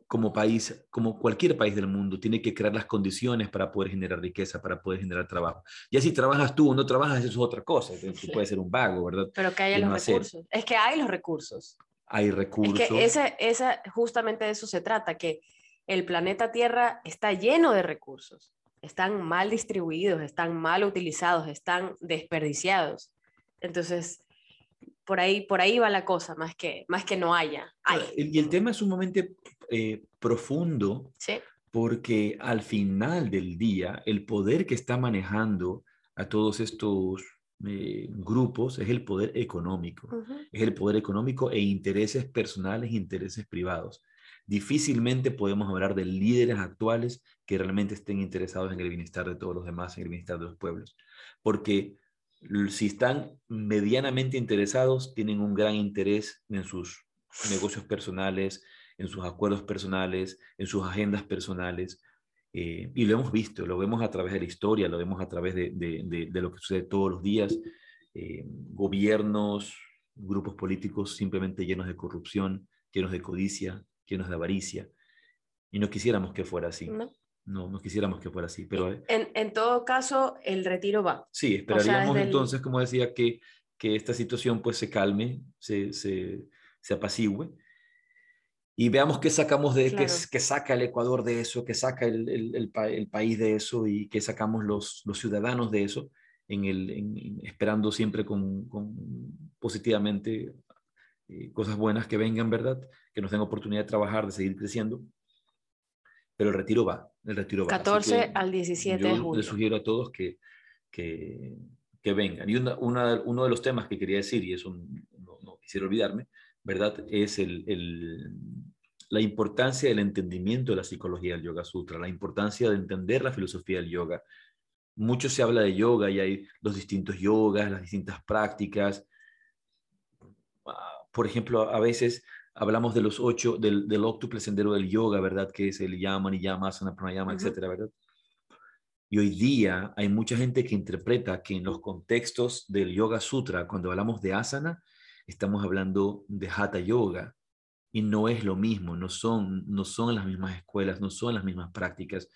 Speaker 2: como país, como cualquier país del mundo, tiene que crear las condiciones para poder generar riqueza, para poder generar trabajo. Ya si trabajas tú o no trabajas, eso es otra cosa. Tú puedes (laughs) ser un vago, ¿verdad?
Speaker 3: Pero que haya los recursos. Es que hay los recursos.
Speaker 2: Hay recursos.
Speaker 3: Es que ese, esa, justamente de eso se trata, que el planeta Tierra está lleno de recursos. Están mal distribuidos, están mal utilizados, están desperdiciados. Entonces, por ahí, por ahí va la cosa, más que, más que no haya.
Speaker 2: Y el tema es sumamente eh, profundo, porque al final del día, el poder que está manejando a todos estos eh, grupos es el poder económico, es el poder económico e intereses personales, intereses privados. Difícilmente podemos hablar de líderes actuales que realmente estén interesados en el bienestar de todos los demás, en el bienestar de los pueblos, porque si están medianamente interesados, tienen un gran interés en sus negocios personales, en sus acuerdos personales, en sus agendas personales. Eh, y lo hemos visto, lo vemos a través de la historia, lo vemos a través de, lo que sucede todos los días. Eh, gobiernos, grupos políticos simplemente llenos de corrupción, llenos de codicia, llenos de avaricia. Y no quisiéramos que fuera así no, no quisiéramos que fuera así, pero...
Speaker 3: Eh, en, en todo caso, el retiro va.
Speaker 2: Sí, esperaríamos entonces, como decía, que, que esta situación pues se calme, se, se, se apacigüe y veamos qué sacamos de, qué, qué, saca el Ecuador de eso, qué saca el, el, el, país de eso y qué sacamos los, los ciudadanos de eso, en el, esperando siempre con, con positivamente eh, cosas buenas que vengan, ¿verdad? Que nos den oportunidad de trabajar, de seguir creciendo pero el retiro va, el retiro va.
Speaker 3: 14 al 17 de julio.
Speaker 2: Les sugiero a todos que, que, que vengan. Y una, una, uno de los temas que quería decir, y eso no, no quisiera olvidarme, ¿verdad? Es el, el, la importancia del entendimiento de la psicología del Yoga Sutra, la importancia de entender la filosofía del yoga. Mucho se habla de yoga y hay los distintos yogas, las distintas prácticas. Ah, por ejemplo, a veces hablamos de los ocho, del, del octuple sendero del yoga, ¿verdad? Que es el yama, niyama, asana, pranayama, etcétera, ¿verdad? Y hoy día hay mucha gente que interpreta que en los contextos del Yoga Sutra, cuando hablamos de asana, estamos hablando de hatha yoga. Y no es lo mismo, no son, no son las mismas escuelas, no son las mismas prácticas.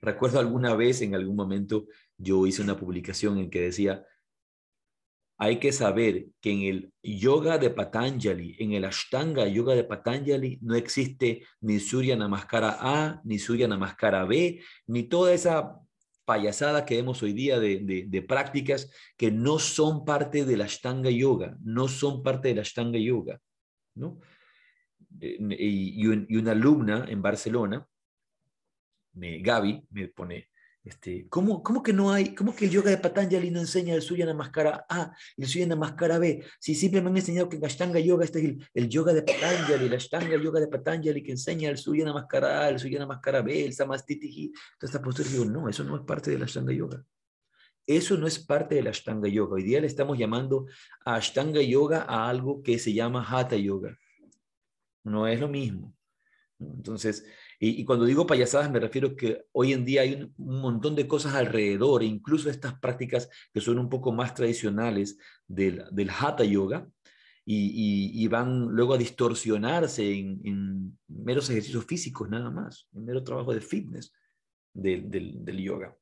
Speaker 2: Recuerdo alguna vez, en algún momento, yo hice una publicación en que decía, hay que saber que en el yoga de Patanjali, en el Ashtanga yoga de Patanjali, no existe ni Surya Namaskara A, ni Surya Namaskara B, ni toda esa payasada que vemos hoy día de, prácticas que no son parte del Ashtanga yoga, no son parte del Ashtanga yoga. ¿no? Eh, y, y, una alumna en Barcelona, me, Gaby, me pone, este, ¿cómo, ¿Cómo que no hay, cómo que el yoga de Patanjali no enseña el suya máscara A y el suya máscara B? Si siempre me han enseñado que en Ashtanga Yoga este es el, yoga de Patanjali, el Ashtanga Yoga de Patanjali que enseña el suya máscara A, el suya máscara B, el Samastitihi, toda esta postura. Digo, no, eso no es parte del Ashtanga Yoga. Eso no es parte del Ashtanga Yoga. Hoy día le estamos llamando a Ashtanga Yoga a algo que se llama Hatha Yoga. No es lo mismo. Entonces, y, cuando digo payasadas me refiero que hoy en día hay un, montón de cosas alrededor, incluso estas prácticas que son un poco más tradicionales del, del hatha yoga, y, van luego a distorsionarse en, meros ejercicios físicos nada más, en mero trabajo de fitness del, del, yoga.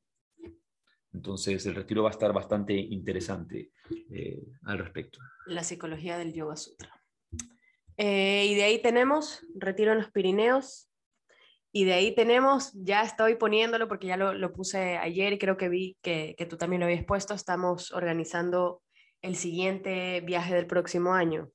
Speaker 2: Entonces el retiro va a estar bastante interesante eh, al respecto.
Speaker 3: La psicología del Yoga Sutra. Eh, y de ahí tenemos Retiro en los Pirineos, y de ahí tenemos, ya estoy poniéndolo porque ya lo, lo puse ayer y creo que vi que, que, tú también lo habías puesto, estamos organizando el siguiente viaje del próximo año.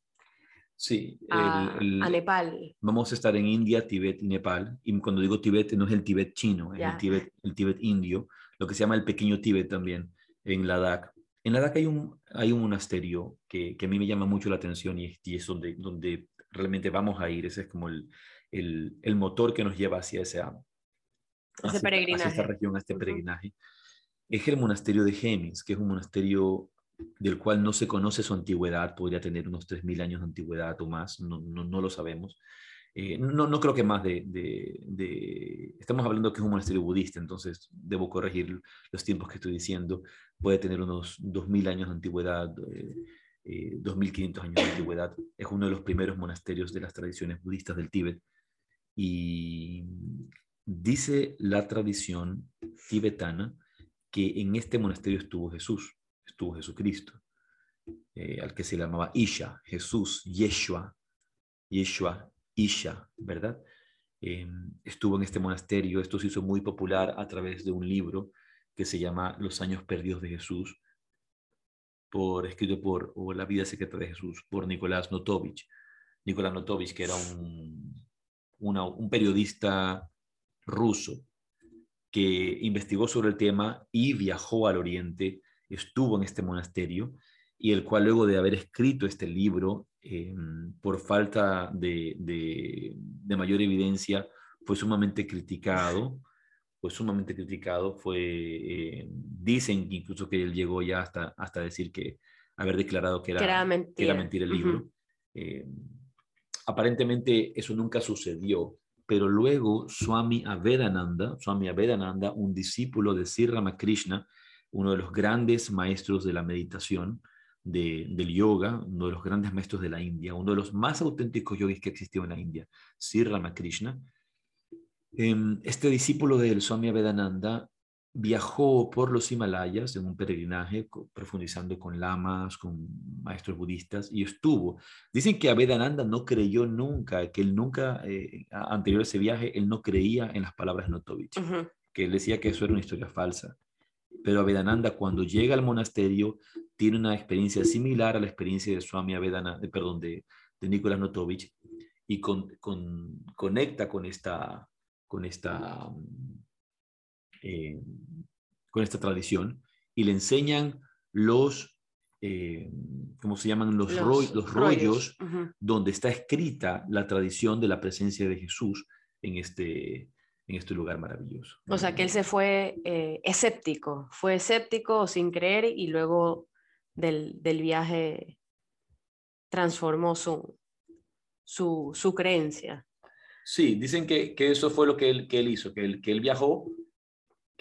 Speaker 2: Sí,
Speaker 3: a, a, Nepal.
Speaker 2: Vamos a estar en India, Tibet y Nepal. Y cuando digo Tibet, no es el Tibet chino, es el Tibet, el Tibet indio, lo que se llama el pequeño Tibet también, en Ladakh. En Ladakh hay un, hay un monasterio que, que a mí me llama mucho la atención y, y es donde, donde realmente vamos a ir. Ese es como el, el, motor que nos lleva hacia ese, hacia,
Speaker 3: peregrinaje.
Speaker 2: hacia esta región, a este
Speaker 3: Ujú.
Speaker 2: peregrinaje, es el monasterio de Gemis, que es un monasterio del cual no se conoce su antigüedad, podría tener unos 3.000 años de antigüedad o más, no, no, no lo sabemos. Eh, no, no creo que más de, de- de- Estamos hablando que es un monasterio budista, entonces debo corregir los tiempos que estoy diciendo. Puede tener unos 2.000 años de antigüedad, eh, eh, 2.500 años de antigüedad. Es uno de los primeros monasterios de las tradiciones budistas del Tíbet. Y dice la tradición tibetana que en este monasterio estuvo Jesús, estuvo Jesucristo, eh, al que se llamaba Isha, Jesús, Yeshua, Yeshua, Isha, ¿verdad? Eh, estuvo en este monasterio, esto se hizo muy popular a través de un libro que se llama Los años perdidos de Jesús, por, escrito por, o La vida secreta de Jesús, por Nicolás Notovich. Nicolás Notovich, que era un, una- un periodista ruso que investigó sobre el tema y viajó al Oriente, estuvo en este monasterio y el cual luego de haber escrito este libro, eh, por falta de, de- de mayor evidencia, fue sumamente criticado, fue sumamente criticado, fue, eh, dicen incluso que él llegó ya hasta, hasta decir que haber declarado que era,
Speaker 3: Que era
Speaker 2: que era mentira el libro. Eh, aparentemente eso nunca sucedió, pero luego Swami Avedananda, Swami Avedananda, un discípulo de Sri Ramakrishna, uno de los grandes maestros de la meditación, de- del yoga, uno de los grandes maestros de la India, uno de los más auténticos yogis que existió en la India, Sri Ramakrishna. Em, Este discípulo del Swami Avedananda viajó por los Himalayas en un peregrinaje, profundizando con lamas, con maestros budistas, y estuvo. Dicen que Avedananda no creyó nunca, que él nunca, eh, anterior a ese viaje, él no creía en las palabras de Notovich, que él decía que eso era una historia falsa. Pero Avedananda, cuando llega al monasterio, tiene una experiencia similar a la experiencia de Swami Avedananda, perdón, de, de Nicolás Notovich, y con- con- conecta con esta, con esta, eh, con esta tradición y le enseñan los, eh, ¿cómo se llaman? Los,
Speaker 3: Los
Speaker 2: ro- los rollos, donde está escrita la tradición de la presencia de Jesús en este, en este lugar maravilloso.
Speaker 3: O sea, que él se fue eh, escéptico, fue escéptico sin creer y luego del, del viaje transformó su, su, su creencia.
Speaker 2: Sí, dicen que, que eso fue lo que él, que él hizo, que él, que él viajó,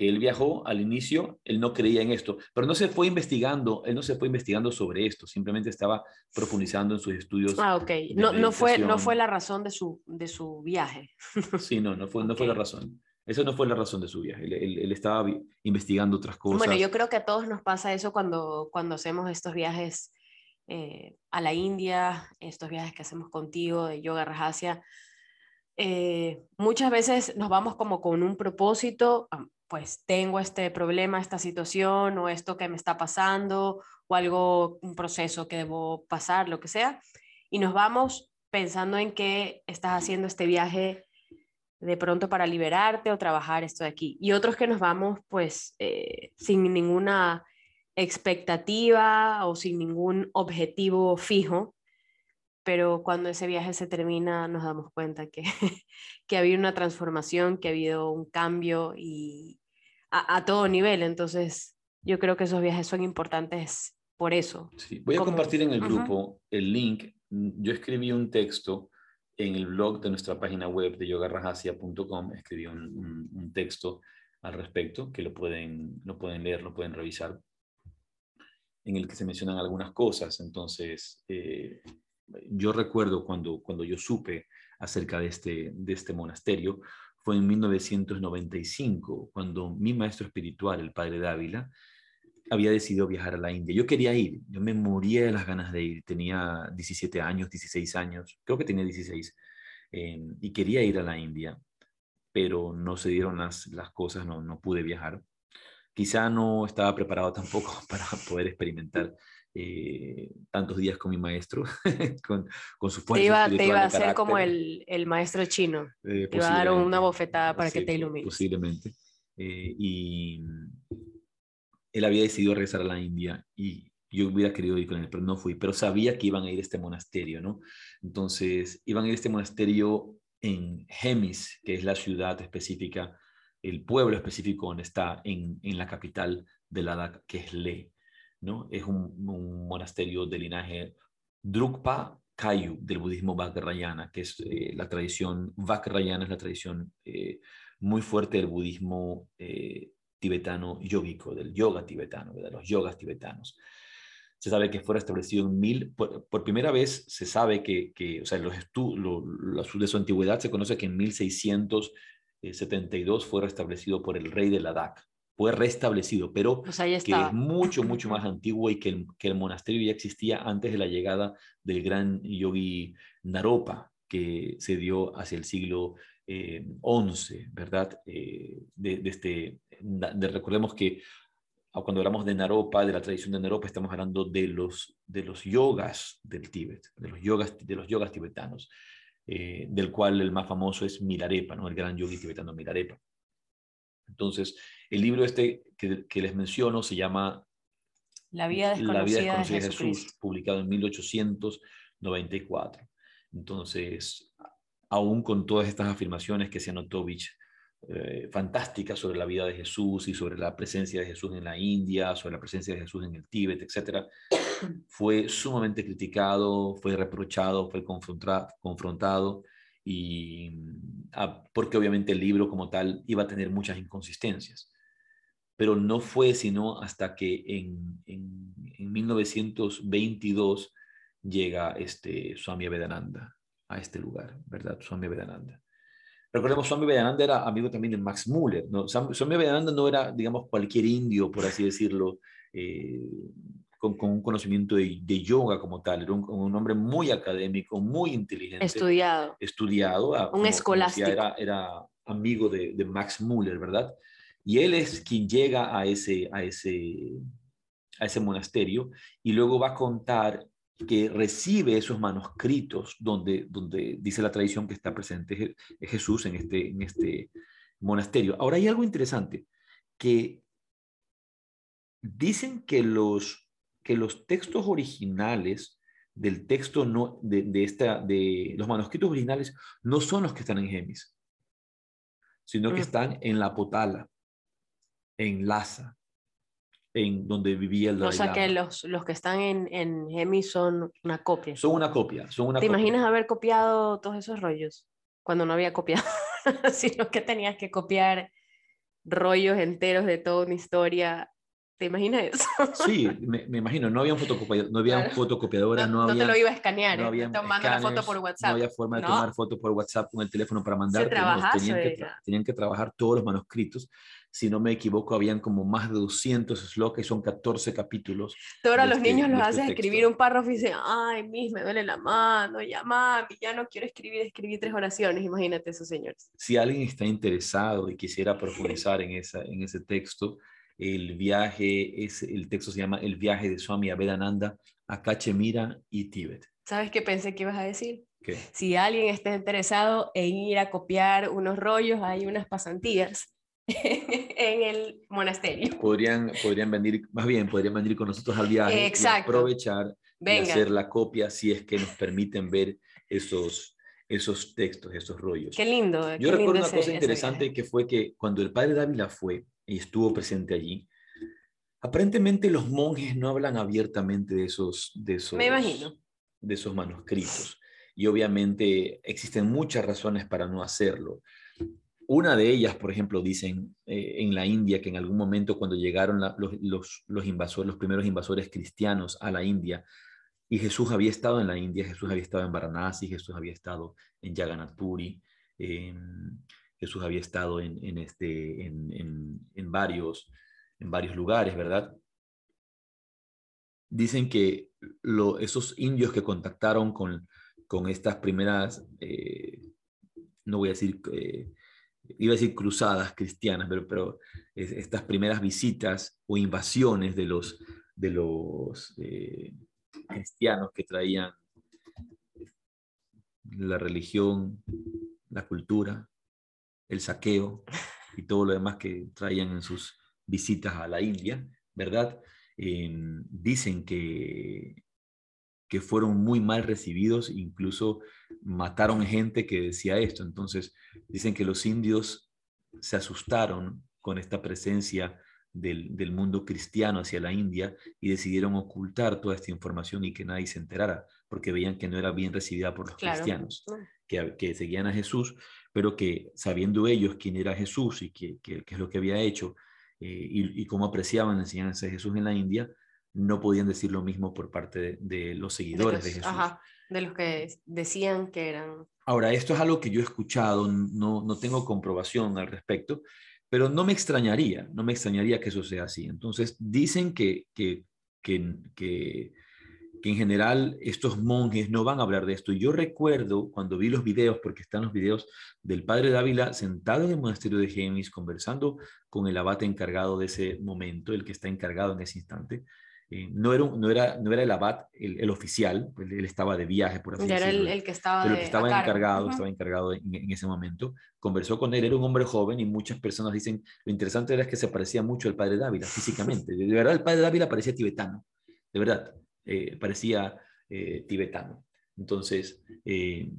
Speaker 2: que él viajó al inicio, él no creía en esto, pero no se fue investigando, él no se fue investigando sobre esto, simplemente estaba profundizando en sus estudios.
Speaker 3: Ah, ok. No, no, fue, no fue la razón de su, de su viaje. (laughs)
Speaker 2: Sí, no, no fue, no fue la razón. Esa no fue la razón de su viaje. Él, él- él estaba investigando otras cosas.
Speaker 3: Bueno, yo creo que a todos nos pasa eso cuando, cuando hacemos estos viajes eh, a la India, estos viajes que hacemos contigo de yoga rajasya. Eh, muchas veces nos vamos como con un propósito, pues tengo este problema, esta situación o esto que me está pasando o algo, un proceso que debo pasar, lo que sea, y nos vamos pensando en que estás haciendo este viaje de pronto para liberarte o trabajar esto de aquí. Y otros que nos vamos pues eh, sin ninguna expectativa o sin ningún objetivo fijo, pero cuando ese viaje se termina nos damos cuenta que, (laughs) que ha habido una transformación, que ha habido un cambio y a, a todo nivel. Entonces yo creo que esos viajes son importantes por eso.
Speaker 2: Sí, Voy a
Speaker 3: como-
Speaker 2: compartir en el grupo el link. Yo escribí un texto en el blog de nuestra página web de yogarrajasia.com. Escribí un, un- un texto al respecto que lo pueden, lo pueden leer, lo pueden revisar, en el que se mencionan algunas cosas. Entonces, eh, yo recuerdo cuando, cuando yo supe acerca de este, de este monasterio, en 1995, cuando mi maestro espiritual, el padre Dávila, había decidido viajar a la India. Yo quería ir, yo me moría de las ganas de ir. Tenía 17 años, 16 años, creo que tenía 16, eh, y quería ir a la India, pero no se dieron las, las cosas, no, no pude viajar. Quizá no estaba preparado tampoco (laughs) para poder experimentar eh, tantos días con mi maestro, (laughs) con, con su fuerza
Speaker 3: Te iba, te iba a hacer como el, el maestro chino.
Speaker 2: Eh,
Speaker 3: Te iba a dar una bofetada para que te ilumines.
Speaker 2: Posiblemente. Eh, y él había decidido regresar a la India y yo hubiera querido ir con él, pero no fui. Pero sabía que iban a ir a este monasterio, ¿no? Entonces, iban a ir a este monasterio en Hemis, que es la ciudad específica el pueblo específico donde está en, en la capital de Ladakh, que es Le. ¿No? Es un, monasterio de linaje Drukpa Kayu del budismo Vajrayana, que es eh, la tradición, Vajrayana es la tradición eh, muy fuerte del budismo eh, tibetano yógico, del yoga tibetano, de los yogas tibetanos. Se sabe que fue establecido en mil, por, primera vez se sabe que, que o sea, los estudios, de su antigüedad se conoce que en 1672 fue restablecido por el rey de Ladakh, fue restablecido, pero
Speaker 3: Pues
Speaker 2: que es mucho, (laughs) mucho más antiguo y que el, que el, monasterio ya existía antes de la llegada del gran yogi Naropa, que se dio hacia el siglo eh, XI, ¿verdad? Eh, de, de, este, de, recordemos que cuando hablamos de Naropa, de la tradición de Naropa, estamos hablando de los, de los yogas del Tíbet, de los yogas, de los yogas tibetanos, eh, del cual el más famoso es Milarepa, ¿no? el gran yogi tibetano Milarepa. Entonces, el libro este que, que les menciono se llama
Speaker 3: La vida desconocida,
Speaker 2: La vida desconocida
Speaker 3: de,
Speaker 2: de Jesús, publicado en 1894. Entonces, aún con todas estas afirmaciones que se anotó Vich, eh, fantásticas sobre la vida de Jesús y sobre la presencia de Jesús en la India, sobre la presencia de Jesús en el Tíbet, etc., (coughs) fue sumamente criticado, fue reprochado, fue confrontado, confrontado y ah, porque obviamente el libro como tal iba a tener muchas inconsistencias. Pero no fue sino hasta que en, en, en 1922 llega este Swami Vedananda a este lugar, ¿verdad? Swami Vedananda. Recordemos, Swami Vedananda era amigo también de Max Muller, ¿no? Swami Vedananda no era, digamos, cualquier indio, por así decirlo, eh, con, con, un conocimiento de, de, yoga como tal, era un, un, hombre muy académico, muy inteligente.
Speaker 3: Estudiado.
Speaker 2: Estudiado.
Speaker 3: Un como, escolástico.
Speaker 2: Como era, era, amigo de, de, Max Muller, ¿verdad? Y él es quien llega a ese, a ese, a ese monasterio y luego va a contar que recibe esos manuscritos donde, donde dice la tradición que está presente Jesús en este, en este monasterio. Ahora hay algo interesante, que dicen que los, que los textos originales del texto no, de, de, esta, de los manuscritos originales no son los que están en Gemis, sino que están en la Potala, en Lhasa, en donde vivía el Dalai
Speaker 3: O sea que los, los que están en, en Gemi son una copia.
Speaker 2: Son una copia, son una
Speaker 3: ¿Te
Speaker 2: copia.
Speaker 3: imaginas haber copiado todos esos rollos? Cuando no había copiado, (laughs) sino que tenías que copiar rollos enteros de toda una historia. ¿Te imaginas eso?
Speaker 2: Sí, (laughs) me, me imagino, no había fotocopiadora, no había
Speaker 3: Claro.
Speaker 2: fotocopiadora, no,
Speaker 3: no, no
Speaker 2: había,
Speaker 3: te lo iba a escanear,
Speaker 2: no había
Speaker 3: tomando la foto por
Speaker 2: no
Speaker 3: WhatsApp.
Speaker 2: había forma de
Speaker 3: No.
Speaker 2: tomar fotos por WhatsApp con el teléfono para mandar. tenían, que tra- tenían que trabajar todos los manuscritos. Si no me equivoco, habían como más de 200 slokas y son 14 capítulos.
Speaker 3: Ahora los
Speaker 2: este-
Speaker 3: niños los
Speaker 2: este
Speaker 3: haces
Speaker 2: texto.
Speaker 3: escribir un párrafo y dicen, ay, mis, me duele la mano, ya mami, ya no quiero escribir, escribí tres oraciones, imagínate esos señores.
Speaker 2: Si alguien está interesado y quisiera profundizar (laughs) en, esa, en ese texto, el viaje, es, el texto se llama El viaje de Swami Avedananda a Cachemira y Tíbet.
Speaker 3: ¿Sabes qué pensé que ibas a decir?
Speaker 2: ¿Qué?
Speaker 3: Si alguien está interesado en ir a copiar unos rollos, hay unas pasantías (laughs) en el monasterio.
Speaker 2: Podrían, podrían venir, más bien, podrían venir con nosotros al viaje
Speaker 3: Exacto.
Speaker 2: y aprovechar y
Speaker 3: Venga,
Speaker 2: hacer la copia si es que nos permiten ver esos, esos textos, esos rollos.
Speaker 3: qué lindo. qué
Speaker 2: Yo
Speaker 3: lindo
Speaker 2: recuerdo una
Speaker 3: ese-
Speaker 2: cosa interesante que fue que cuando el padre Dávila fue y estuvo presente allí, aparentemente los monjes no hablan abiertamente de esos, de esos,
Speaker 3: Me imagino.
Speaker 2: de esos manuscritos. Y obviamente existen muchas razones para no hacerlo. Una de ellas, por ejemplo, dicen eh, en la India que en algún momento cuando llegaron los, los, los invasores, los primeros invasores cristianos a la India, y Jesús había estado en la India, Jesús había estado en Varanasi, Jesús había estado en Jagannath Puri, eh, Jesús había estado en, este, en, en, varios, en varios lugares, ¿verdad? Dicen que esos indios que contactaron con, con estas primeras, eh, no voy a decir, eh, iba a decir cruzadas cristianas, pero, pero es- estas primeras visitas o invasiones de los, de los eh, cristianos que traían la religión, la cultura, el saqueo y todo lo demás que traían en sus visitas a la India, ¿verdad? Eh, dicen que, que fueron muy mal recibidos, incluso mataron gente que decía esto. Entonces, dicen que los indios se asustaron con esta presencia del, del, mundo cristiano hacia la India y decidieron ocultar toda esta información y que nadie se enterara, porque veían que no era bien recibida por los cristianos, que, que, seguían a Jesús, pero que sabiendo ellos quién era Jesús y qué es lo que había hecho eh, y, y, cómo apreciaban la enseñanza de Jesús en la India, no podían decir lo mismo por parte de, los seguidores de, Jesús.
Speaker 3: Ajá, de los que decían que eran...
Speaker 2: Ahora, esto es algo que yo he escuchado, no, no tengo comprobación al respecto, pero no me extrañaría, no me extrañaría que eso sea así. Entonces, dicen que, que, que, que, en general estos monjes no van a hablar de esto. Yo recuerdo cuando vi los videos, porque están los videos del padre Dávila sentado en el monasterio de Gemis, conversando con el abate encargado de ese momento, el que está encargado en ese instante, eh, no, era, no, era, no era el abad el, oficial, él, estaba de viaje, por así
Speaker 3: decirlo. Era el, que estaba,
Speaker 2: pero que estaba encargado, estaba encargado en, ese momento. Conversó con él, era un hombre joven y muchas personas dicen, lo interesante era que se parecía mucho al padre Dávila físicamente. De verdad, el padre Dávila parecía tibetano, de verdad, eh, parecía eh, tibetano. Entonces, el,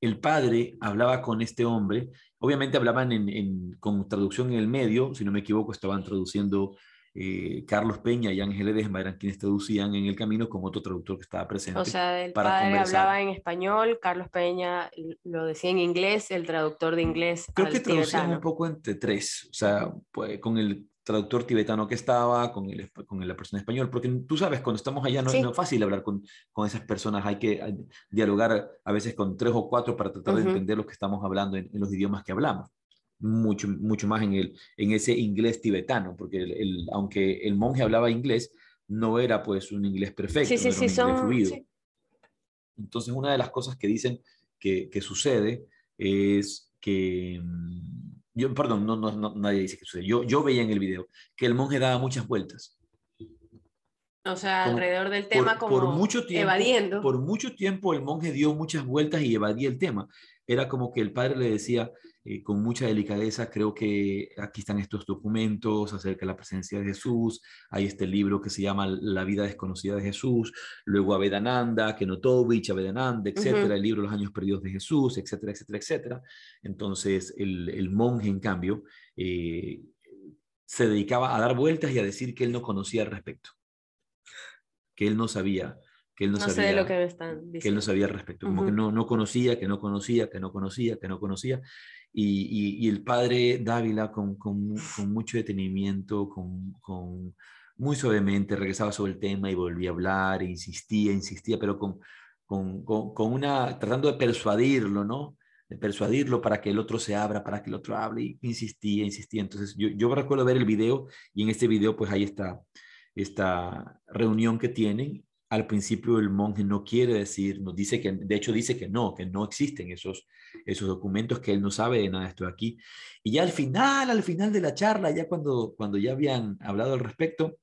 Speaker 2: el padre hablaba con este hombre, obviamente hablaban en, con traducción en el medio, si no me equivoco, estaban traduciendo eh, Carlos Peña y Ángel Edesma, eran quienes traducían en el camino con otro traductor que estaba presente.
Speaker 3: O sea, el padre hablaba en español, Carlos Peña lo decía en inglés, el traductor de inglés.
Speaker 2: Creo que traducían un poco entre tres, o sea, pues, con el traductor tibetano que estaba, con, el, con la persona español, porque tú sabes, cuando estamos allá no, es fácil hablar con, con, esas personas, hay que dialogar a veces con tres o cuatro para tratar de entender lo que estamos hablando en, los idiomas que hablamos. Mucho, mucho más en, el, en ese inglés tibetano, porque el, aunque el monje hablaba inglés, no era pues un inglés perfecto, no era un inglés fluido. Entonces, una de las cosas que dicen que, que sucede es que mm, yo, perdón, no, no, nadie dice que sucede. Yo, yo veía en el video que el monje daba muchas vueltas.
Speaker 3: O sea, alrededor del tema como por mucho tiempo, evadiendo.
Speaker 2: Por mucho tiempo el monje dio muchas vueltas y evadía el tema. Era como que el padre le decía, eh, con mucha delicadeza, creo que aquí están estos documentos acerca de la presencia de Jesús, hay este libro que se llama La vida desconocida de Jesús, luego Avedananda, Kenotovich, Avedananda, etcétera, el libro Los años perdidos de Jesús, etcétera, etcétera, etcétera. Entonces, el, el monje, en cambio, eh, se dedicaba a dar vueltas y a decir que él no conocía al respecto, que él no sabía que él no, sabía,
Speaker 3: sé lo que me están diciendo.
Speaker 2: que él no sabía al respecto, como que no, no conocía, que no conocía, que no conocía, que no conocía, y, el padre Dávila con, con, mucho detenimiento, con, con, muy suavemente regresaba sobre el tema y volvía a hablar, e insistía, insistía, pero con, con, una, tratando de persuadirlo, ¿no? De persuadirlo para que el otro se abra, para que el otro hable, y insistía, insistía. Entonces yo, yo recuerdo ver el video y en este video pues ahí está esta reunión que tienen al principio el monje no quiere decir, nos dice que, de hecho dice que no, que no existen esos, esos documentos, que él no sabe de nada de esto aquí. Y ya al final, al final de la charla, ya cuando, cuando ya habían hablado al respecto,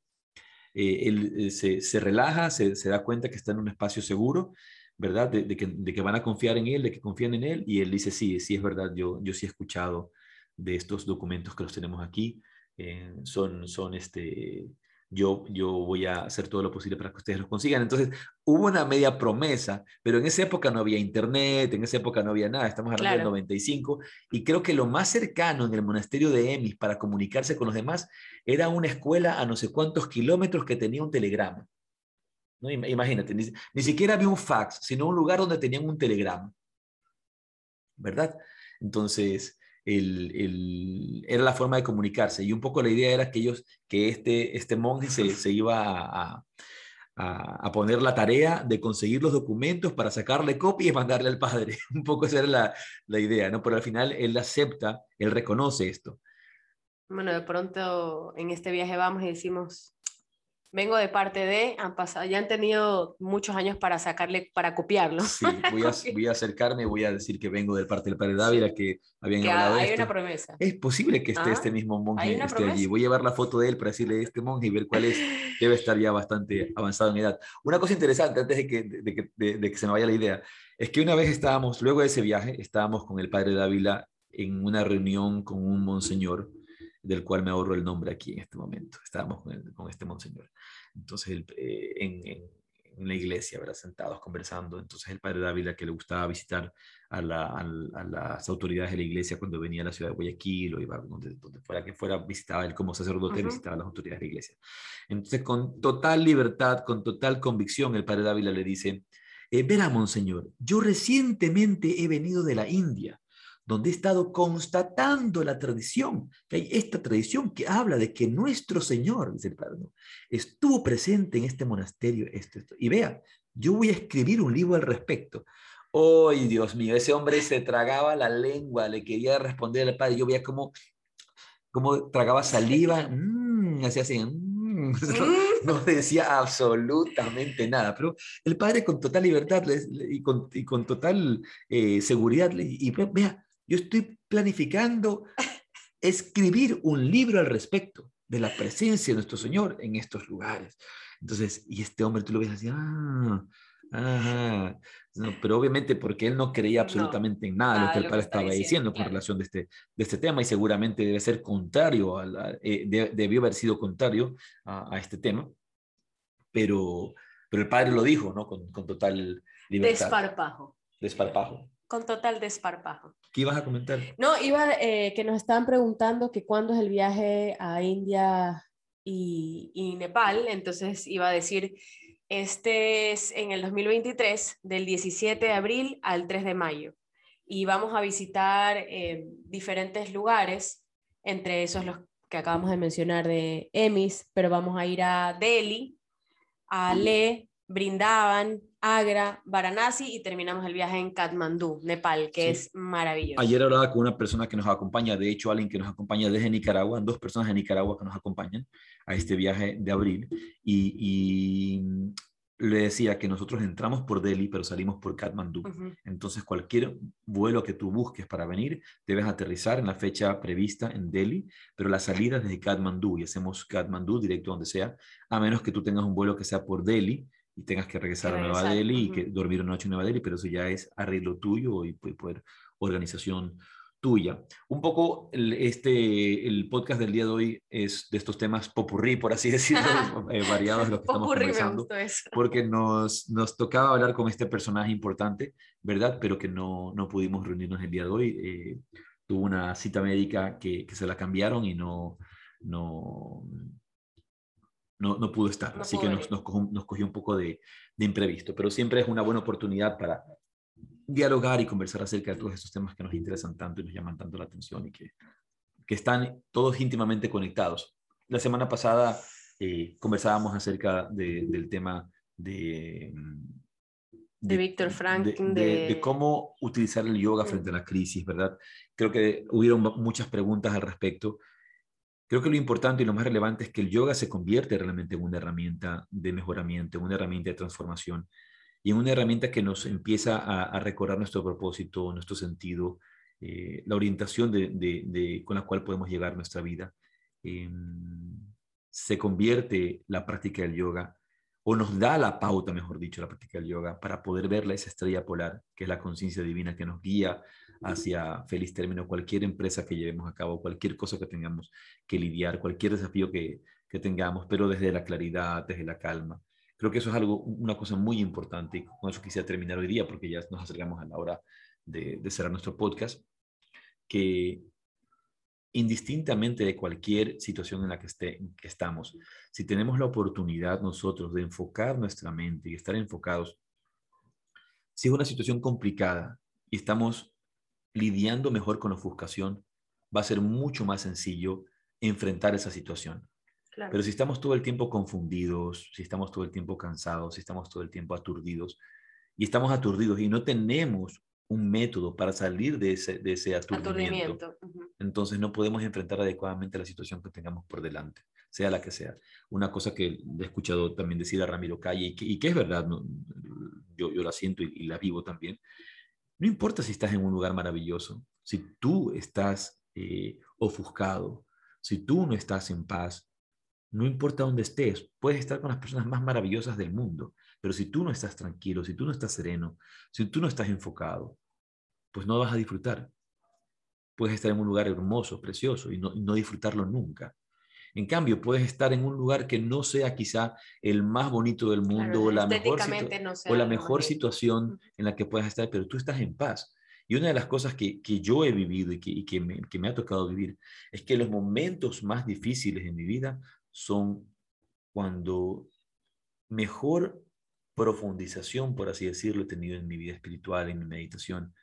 Speaker 2: eh, él eh, se, se, relaja, se, se, da cuenta que está en un espacio seguro, ¿verdad? De, que, de, que, van a confiar en él, de que confían en él, y él dice, sí, sí es verdad, yo, yo sí he escuchado de estos documentos que los tenemos aquí, eh, son, son este, yo, yo voy a hacer todo lo posible para que ustedes los consigan. Entonces, hubo una media promesa, pero en esa época no había internet, en esa época no había nada, estamos hablando del 95, y creo que lo más cercano en el monasterio de Emis para comunicarse con los demás era una escuela a no sé cuántos kilómetros que tenía un telegrama. ¿No? Imagínate, ni, ni siquiera había un fax, sino un lugar donde tenían un telegrama. ¿Verdad? Entonces, el, era la forma de comunicarse. Y un poco la idea era que ellos, que este, este monje se, se iba a, a, poner la tarea de conseguir los documentos para sacarle copia y mandarle al padre. (laughs) un poco esa era la, la idea, ¿no? Pero al final él acepta, él reconoce esto.
Speaker 3: Bueno, de pronto en este viaje vamos y decimos, vengo de parte de, han pasado, ya han tenido muchos años para sacarle, para copiarlo.
Speaker 2: Sí, (laughs) voy a, voy a acercarme, voy a decir que vengo de parte del padre Dávila, que habían que hablado
Speaker 3: hay
Speaker 2: de
Speaker 3: esto. una promesa.
Speaker 2: Es posible que esté este ah, mismo monje esté allí. Voy a llevar la foto de él para decirle este monje y ver cuál es. (laughs) Debe estar ya bastante avanzado en edad. Una cosa interesante, antes de que, de, que, de que se me vaya la idea, es que una vez estábamos, luego de ese viaje, estábamos con el padre Dávila en una reunión con un monseñor del cual me ahorro el nombre aquí en este momento. Estábamos con, este monseñor. Entonces, eh, en, en la iglesia, ¿verdad? sentados conversando. Entonces el padre Dávila, que le gustaba visitar a, las autoridades de la iglesia cuando venía a la ciudad de Guayaquil o iba donde, fuera que fuera, visitaba él como sacerdote, visitaba a las autoridades de la iglesia. Entonces, con total libertad, con total convicción, el padre Dávila le dice, eh, verá, monseñor, yo recientemente he venido de la India donde he estado constatando la tradición, que hay esta tradición que habla de que nuestro Señor, dice el Padre, estuvo presente en este monasterio. Esto, esto. Y vea, yo voy a escribir un libro al respecto. ¡Ay, Dios mío! Ese hombre se tragaba la lengua, le quería responder al Padre. Yo veía cómo, cómo tragaba saliva, mmm, hacía así, mm, (laughs) no, decía absolutamente nada, pero el padre con total libertad y, con, y con total eh, seguridad, y vea, yo estoy planificando escribir un libro al respecto de la presencia de nuestro Señor en estos lugares. Entonces, y este hombre tú lo ves así, ah, ajá. pero obviamente porque él no creía absolutamente en nada de lo que el padre estaba diciendo, con relación de este, de este tema y seguramente debe ser contrario, a eh, debió haber sido contrario a, este tema, pero, pero el padre lo dijo, ¿no? Con, con total libertad.
Speaker 3: Desparpajo.
Speaker 2: Desparpajo
Speaker 3: con total desparpajo.
Speaker 2: ¿Qué ibas a comentar?
Speaker 3: No, iba eh, que nos estaban preguntando que cuándo es el viaje a India y, y, Nepal, entonces iba a decir, este es en el 2023, del 17 de abril al 3 de mayo, y vamos a visitar eh, diferentes lugares, entre esos los que acabamos de mencionar de Emis, pero vamos a ir a Delhi, a Le, Brindaban, Agra, Varanasi y terminamos el viaje en Katmandú, Nepal, que es maravilloso.
Speaker 2: Ayer hablaba con una persona que nos acompaña, de hecho alguien que nos acompaña desde Nicaragua, dos personas de Nicaragua que nos acompañan a este viaje de abril y, le decía que nosotros entramos por Delhi, pero salimos por Katmandú. Entonces, cualquier vuelo que tú busques para venir, debes aterrizar en la fecha prevista en Delhi, pero la salida es desde Katmandú y hacemos Katmandú directo donde sea, a menos que tú tengas un vuelo que sea por Delhi y tengas que regresar, a Nueva Delhi y que dormir una noche en Nueva Delhi, pero eso ya es arreglo tuyo y poder organización tuya. Un poco el, este, el podcast del día de hoy es de estos temas popurrí, por así (laughs) decirlo, (laughs) eh, variados de lo que estamos conversando, porque nos, nos tocaba hablar con este personaje importante, ¿verdad? Pero que no, no pudimos reunirnos el día de hoy. Eh, tuvo una cita médica que, que se la cambiaron y no, no, no, no pudo estar, así que nos, nos, cogió, un poco de, de, imprevisto, pero siempre es una buena oportunidad para dialogar y conversar acerca de todos estos temas que nos interesan tanto y nos llaman tanto la atención y que, que están todos íntimamente conectados. La semana pasada eh, conversábamos acerca del tema de...
Speaker 3: De, Víctor Frank.
Speaker 2: De, de, cómo utilizar el yoga frente a la crisis, ¿verdad? Creo que hubieron muchas preguntas al respecto. Creo que lo importante y lo más relevante es que el yoga se convierte realmente en una herramienta de mejoramiento, en una herramienta de transformación y en una herramienta que nos empieza a, recordar nuestro propósito, nuestro sentido, eh, la orientación de, con la cual podemos llegar a nuestra vida. Em, se convierte la práctica del yoga o nos da la pauta, mejor dicho, la práctica del yoga para poder verla esa estrella polar, que es la conciencia divina que nos guía hacia feliz término cualquier empresa que llevemos a cabo, cualquier cosa que tengamos que lidiar, cualquier desafío que, que tengamos, pero desde la claridad, desde la calma. Creo que eso es algo, una cosa muy importante y con eso quisiera terminar hoy día porque ya nos acercamos a la hora de, de cerrar nuestro podcast, que indistintamente de cualquier situación en la que, esté, que estamos, si tenemos la oportunidad nosotros de enfocar nuestra mente y estar enfocados, si es una situación complicada y estamos lidiando mejor con la ofuscación, va a ser mucho más sencillo enfrentar esa situación. Pero si estamos todo el tiempo confundidos, si estamos todo el tiempo cansados, si estamos todo el tiempo aturdidos, y estamos aturdidos y no tenemos un método para salir de ese, de ese aturdimiento, entonces no podemos enfrentar adecuadamente la situación que tengamos por delante, sea la que sea. Una cosa que he escuchado también decir a Ramiro Calle y que, es verdad, yo, yo la siento y, y la vivo también, no importa si estás en un lugar maravilloso, si tú estás eh, ofuscado, si tú no estás en paz, no importa dónde estés, puedes estar con las personas más maravillosas del mundo, pero si tú no estás tranquilo, si tú no estás sereno, si tú no estás enfocado, pues no vas a disfrutar. Puedes estar en un lugar hermoso, precioso, y no, no disfrutarlo nunca. En cambio, puedes estar en un lugar que no sea quizá el más bonito del mundo
Speaker 3: Claro,
Speaker 2: o la mejor,
Speaker 3: estéticamente
Speaker 2: situ-
Speaker 3: no sea
Speaker 2: o la
Speaker 3: lo
Speaker 2: mejor
Speaker 3: bonito.
Speaker 2: situación en la que puedas estar, pero tú estás en paz. Y una de las cosas que, que yo he vivido y, que, y que, me, que me ha tocado vivir es que los momentos más difíciles en mi vida son cuando mejor profundización, por así decirlo, he tenido en mi vida espiritual, en mi meditación,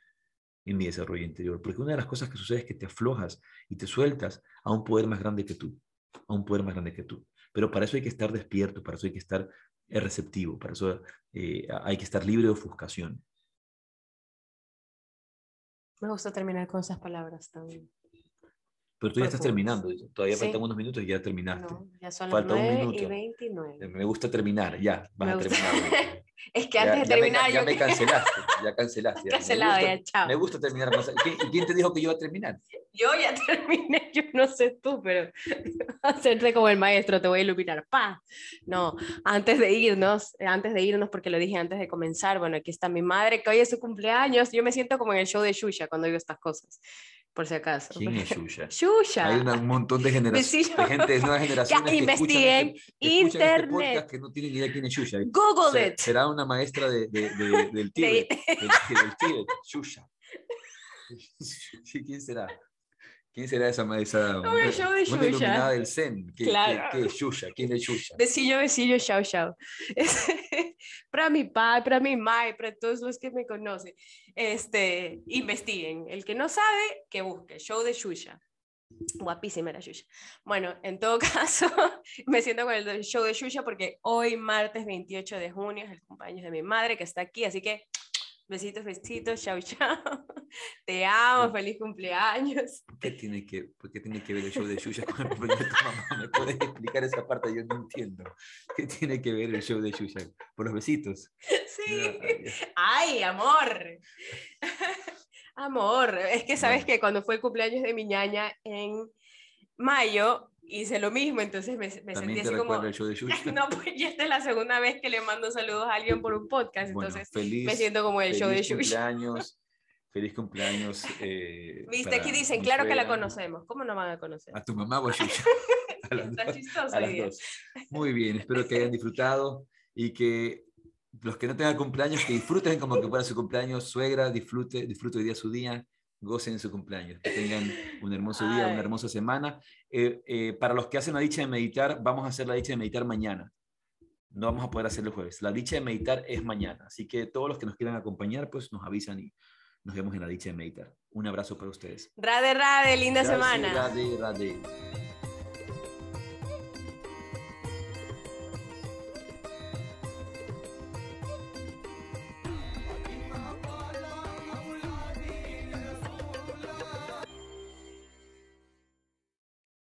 Speaker 2: en mi desarrollo interior. Porque una de las cosas que sucede es que te aflojas y te sueltas a un poder más grande que tú, a un poder más grande que tú. Pero para eso hay que estar despierto, para eso hay que estar eh, receptivo, para eso eh, hay que estar libre de ofuscación.
Speaker 3: Me gusta terminar con esas palabras también.
Speaker 2: Pero tú ya estás terminando, todavía
Speaker 3: Sí.
Speaker 2: faltan unos minutos y ya terminaste.
Speaker 3: No, ya son
Speaker 2: Falta
Speaker 3: las
Speaker 2: un
Speaker 3: 9 y
Speaker 2: minuto.
Speaker 3: 29.
Speaker 2: Me gusta terminar, ya, vas
Speaker 3: Me
Speaker 2: a terminar. (laughs)
Speaker 3: es que
Speaker 2: Ya-
Speaker 3: antes de
Speaker 2: ya me
Speaker 3: terminar
Speaker 2: ya
Speaker 3: yo...
Speaker 2: me cancelaste, ya cancelaste. ya. Me
Speaker 3: Cancelado,
Speaker 2: gusta-
Speaker 3: ya, chao.
Speaker 2: Me gusta terminar. más- ¿Quién- ¿Y quién te dijo que yo iba a terminar?
Speaker 3: Yo ya (laughs) terminé, yo no sé tú, pero (laughs) hacerte como el maestro, te voy a iluminar. ¡Pa! No, antes de irnos, eh, antes de irnos, porque lo dije antes de comenzar, bueno, aquí está mi madre, que hoy es su cumpleaños. Yo me siento como en el show de Shusha cuando digo estas cosas, por si acaso.
Speaker 2: ¿Quién es (laughs) Shusha?
Speaker 3: Shusha.
Speaker 2: Hay una- un montón de generaciones, de gente de nuevas (laughs) generaciones que
Speaker 3: investiguen,
Speaker 2: este, que escuchan este
Speaker 3: internet.
Speaker 2: podcast que no tienen idea quién es Shusha.
Speaker 3: Google
Speaker 2: Se-
Speaker 3: it.
Speaker 2: Será una maestra de, de- de- del (laughs) Tíbet. del, del Tíbet. Sí, ¿Quién será? ¿Quién será esa maestra?
Speaker 3: No, el show de
Speaker 2: una iluminada del Zen. ¿Qué,
Speaker 3: Claro.
Speaker 2: qué- qué es Shusha? ¿Quién es Shusha?
Speaker 3: Besillo, besillo, chao, chao. (laughs) para mi padre, para mi madre, para todos los que me conocen, este, investiguen. El que no sabe, que busque. Show de Shusha. Guapísima era Shusha. Bueno, en todo (laughs) caso, me siento con el show de Shusha porque hoy, martes 28 de junio, es el cumpleaños de mi madre que está aquí, así que besitos, besitos, chao, chao. (laughs) Te amo, feliz cumpleaños. (laughs)
Speaker 2: ¿Qué tiene que, por qué tiene que ver el show de Shusha con el cumpleaños de tu mamá? ¿Me puedes explicar esa parte? Yo no entiendo. ¿Qué tiene que ver el show de Shusha? ¿Por los besitos?
Speaker 3: Sí. Ay, amor. (laughs) amor. Es que sabes
Speaker 2: Bueno.
Speaker 3: que cuando fue el cumpleaños de mi ñaña en mayo, hice lo mismo, entonces me, me sentí
Speaker 2: ¿También te
Speaker 3: así como...
Speaker 2: el show de? (laughs)
Speaker 3: No, pues ya esta es la segunda vez que le mando saludos a alguien por un podcast,
Speaker 2: Bueno,
Speaker 3: entonces
Speaker 2: feliz,
Speaker 3: me siento como el show de
Speaker 2: feliz
Speaker 3: Shusha.
Speaker 2: cumpleaños, (laughs) feliz cumpleaños. eh,
Speaker 3: Viste, aquí dicen, claro que la conocemos. ¿Cómo no van a conocer?
Speaker 2: A tu mamá o a Shusha. (laughs) A las
Speaker 3: Está chistoso
Speaker 2: a las dos. Muy bien, espero que hayan disfrutado y que los que no tengan cumpleaños, que disfruten como que fuera su cumpleaños, suegra, disfrute, disfrute hoy día su día, gocen su cumpleaños, que tengan un hermoso día,
Speaker 3: Ay.
Speaker 2: una hermosa semana. Eh, eh, para los que hacen la dicha de meditar, vamos a hacer la dicha de meditar mañana. No vamos a poder hacerlo el jueves. La dicha de meditar es mañana. Así que todos los que nos quieran acompañar, pues nos avisan y nos vemos en la dicha de meditar. Un abrazo para ustedes.
Speaker 3: Rade, rade, linda
Speaker 2: Gracias,
Speaker 3: semana.
Speaker 2: Rade, rade.